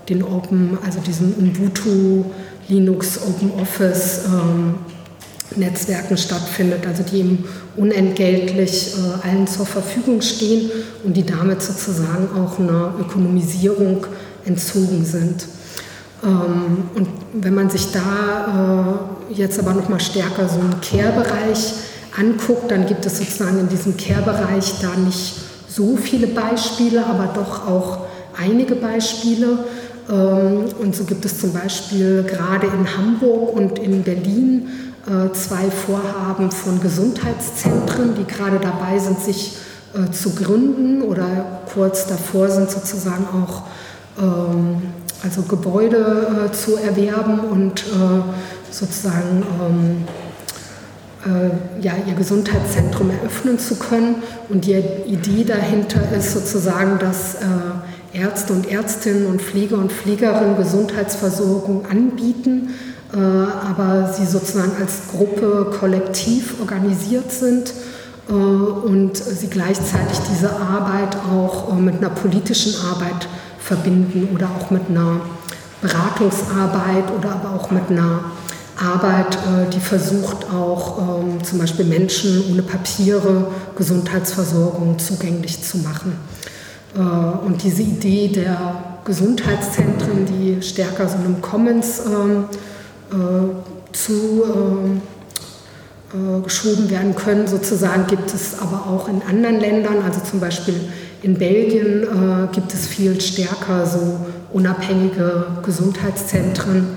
den Open, also diesen Ubuntu, Linux, Open Office ähm, Netzwerken stattfindet, also die eben unentgeltlich äh, allen zur Verfügung stehen und die damit sozusagen auch einer Ökonomisierung entzogen sind. Ähm, und wenn man sich da äh, jetzt aber nochmal stärker so einen Care-Bereich anguckt, dann gibt es sozusagen in diesem Care-Bereich da nicht so viele Beispiele, aber doch auch einige Beispiele. Ähm, und so gibt es zum Beispiel gerade in Hamburg und in Berlin äh, zwei Vorhaben von Gesundheitszentren, die gerade dabei sind, sich äh, zu gründen oder kurz davor sind, sozusagen auch ähm, also Gebäude äh, zu erwerben und sozusagen ähm, ja, ihr Gesundheitszentrum eröffnen zu können. Und die Idee dahinter ist sozusagen, dass Ärzte und Ärztinnen und Pfleger und Pflegerinnen Gesundheitsversorgung anbieten, äh, aber sie sozusagen als Gruppe kollektiv organisiert sind äh, und sie gleichzeitig diese Arbeit auch äh, mit einer politischen Arbeit verbinden oder auch mit einer Beratungsarbeit oder aber auch mit einer Arbeit, die versucht auch ähm, zum Beispiel Menschen ohne Papiere Gesundheitsversorgung zugänglich zu machen. Äh, und diese Idee der Gesundheitszentren, die stärker so einem Commons ähm, äh, zu ähm, äh, geschoben werden können, sozusagen, gibt es aber auch in anderen Ländern, also zum Beispiel in Belgien äh, gibt es viel stärker so unabhängige Gesundheitszentren,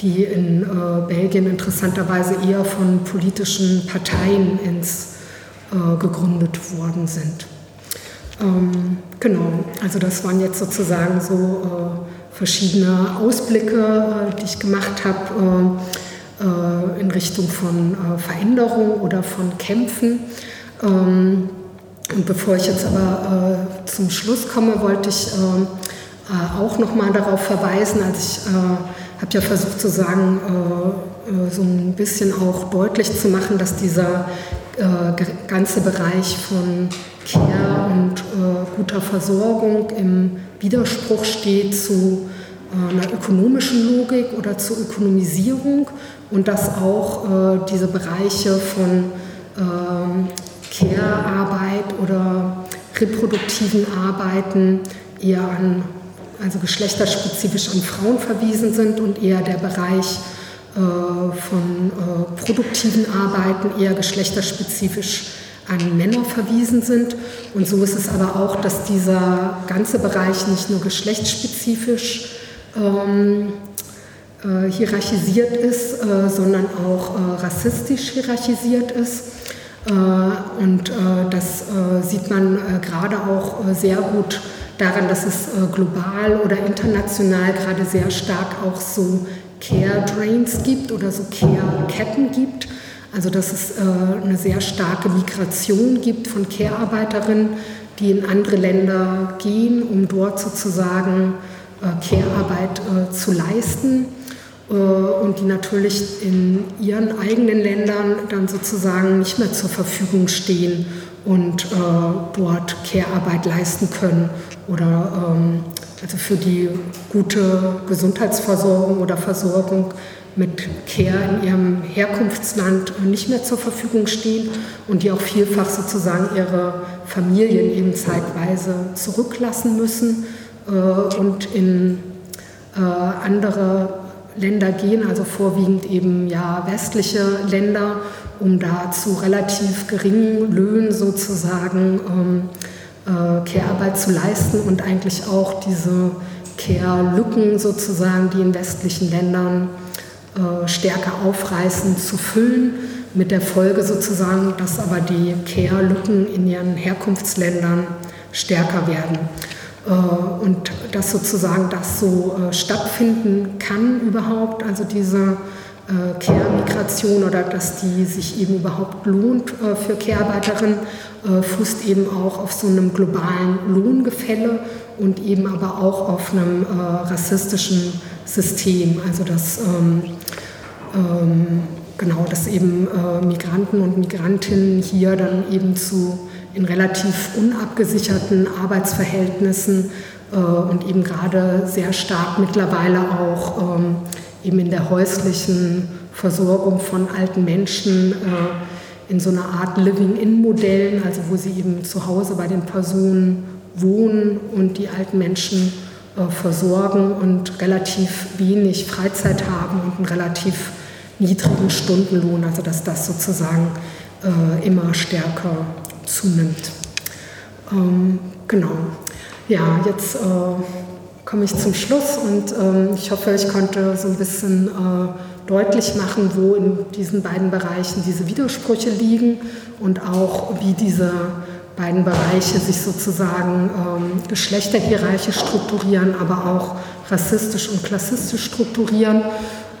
die in äh, Belgien interessanterweise eher von politischen Parteien ins, äh, gegründet worden sind. Ähm, genau, also das waren jetzt sozusagen so äh, verschiedene Ausblicke, äh, die ich gemacht habe äh, in Richtung von Veränderung oder von Kämpfen. Ähm, und bevor ich jetzt aber äh, zum Schluss komme, wollte ich auch nochmal darauf verweisen, als ich habe ja versucht zu sagen, so ein bisschen auch deutlich zu machen, dass dieser ganze Bereich von Care und äh, guter Versorgung im Widerspruch steht zu äh, einer ökonomischen Logik oder zur Ökonomisierung und dass auch äh, diese Bereiche von ähm, Care-Arbeit oder reproduktiven Arbeiten eher an, also geschlechterspezifisch an Frauen verwiesen sind und eher der Bereich äh, von äh, produktiven Arbeiten eher geschlechterspezifisch an Männer verwiesen sind. Und so ist es aber auch, dass dieser ganze Bereich nicht nur geschlechtsspezifisch ähm, äh, hierarchisiert ist, äh, sondern auch rassistisch hierarchisiert ist. Äh, und äh, das äh, sieht man gerade auch sehr gut daran, dass es global oder international gerade sehr stark auch so Care Drains gibt oder so Care Ketten gibt. Also dass es eine sehr starke Migration gibt von Care-Arbeiterinnen, die in andere Länder gehen, um dort sozusagen Care-Arbeit zu leisten und die natürlich in ihren eigenen Ländern dann sozusagen nicht mehr zur Verfügung stehen und äh, dort Care-Arbeit leisten können oder ähm, also für die gute Gesundheitsversorgung oder Versorgung mit Care in ihrem Herkunftsland nicht mehr zur Verfügung stehen und die auch vielfach sozusagen ihre Familien eben zeitweise zurücklassen müssen äh, und in äh, andere Länder gehen, also vorwiegend eben ja westliche Länder, um da zu relativ geringen Löhnen sozusagen ähm, äh, Care-Arbeit zu leisten und eigentlich auch diese Care-Lücken sozusagen, die in westlichen Ländern äh, stärker aufreißen, zu füllen, mit der Folge sozusagen, dass aber die Care-Lücken in ihren Herkunftsländern stärker werden. Äh, und dass sozusagen das so äh, stattfinden kann überhaupt, also diese Care-Migration oder dass die sich eben überhaupt lohnt für Care-Arbeiterinnen, fußt eben auch auf so einem globalen Lohngefälle und eben aber auch auf einem rassistischen System. Also dass ähm, ähm, genau, dass eben äh, Migranten und Migrantinnen hier dann eben zu in relativ unabgesicherten Arbeitsverhältnissen äh, und eben gerade sehr stark mittlerweile auch ähm, eben in der häuslichen Versorgung von alten Menschen äh, in so einer Art Living-in-Modellen, also wo sie eben zu Hause bei den Personen wohnen und die alten Menschen äh, versorgen und relativ wenig Freizeit haben und einen relativ niedrigen Stundenlohn, also dass das sozusagen äh, immer stärker zunimmt. Ähm, genau. Ja, jetzt äh, komme ich zum Schluss und ähm, ich hoffe, ich konnte so ein bisschen äh, deutlich machen, wo in diesen beiden Bereichen diese Widersprüche liegen und auch wie diese beiden Bereiche sich sozusagen ähm, geschlechterhierarchisch strukturieren, aber auch rassistisch und klassistisch strukturieren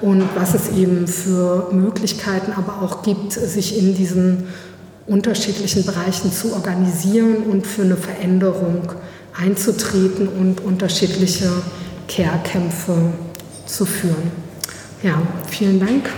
und was es eben für Möglichkeiten aber auch gibt, sich in diesen unterschiedlichen Bereichen zu organisieren und für eine Veränderung einzutreten und unterschiedliche Care-Kämpfe zu führen. Ja, vielen Dank.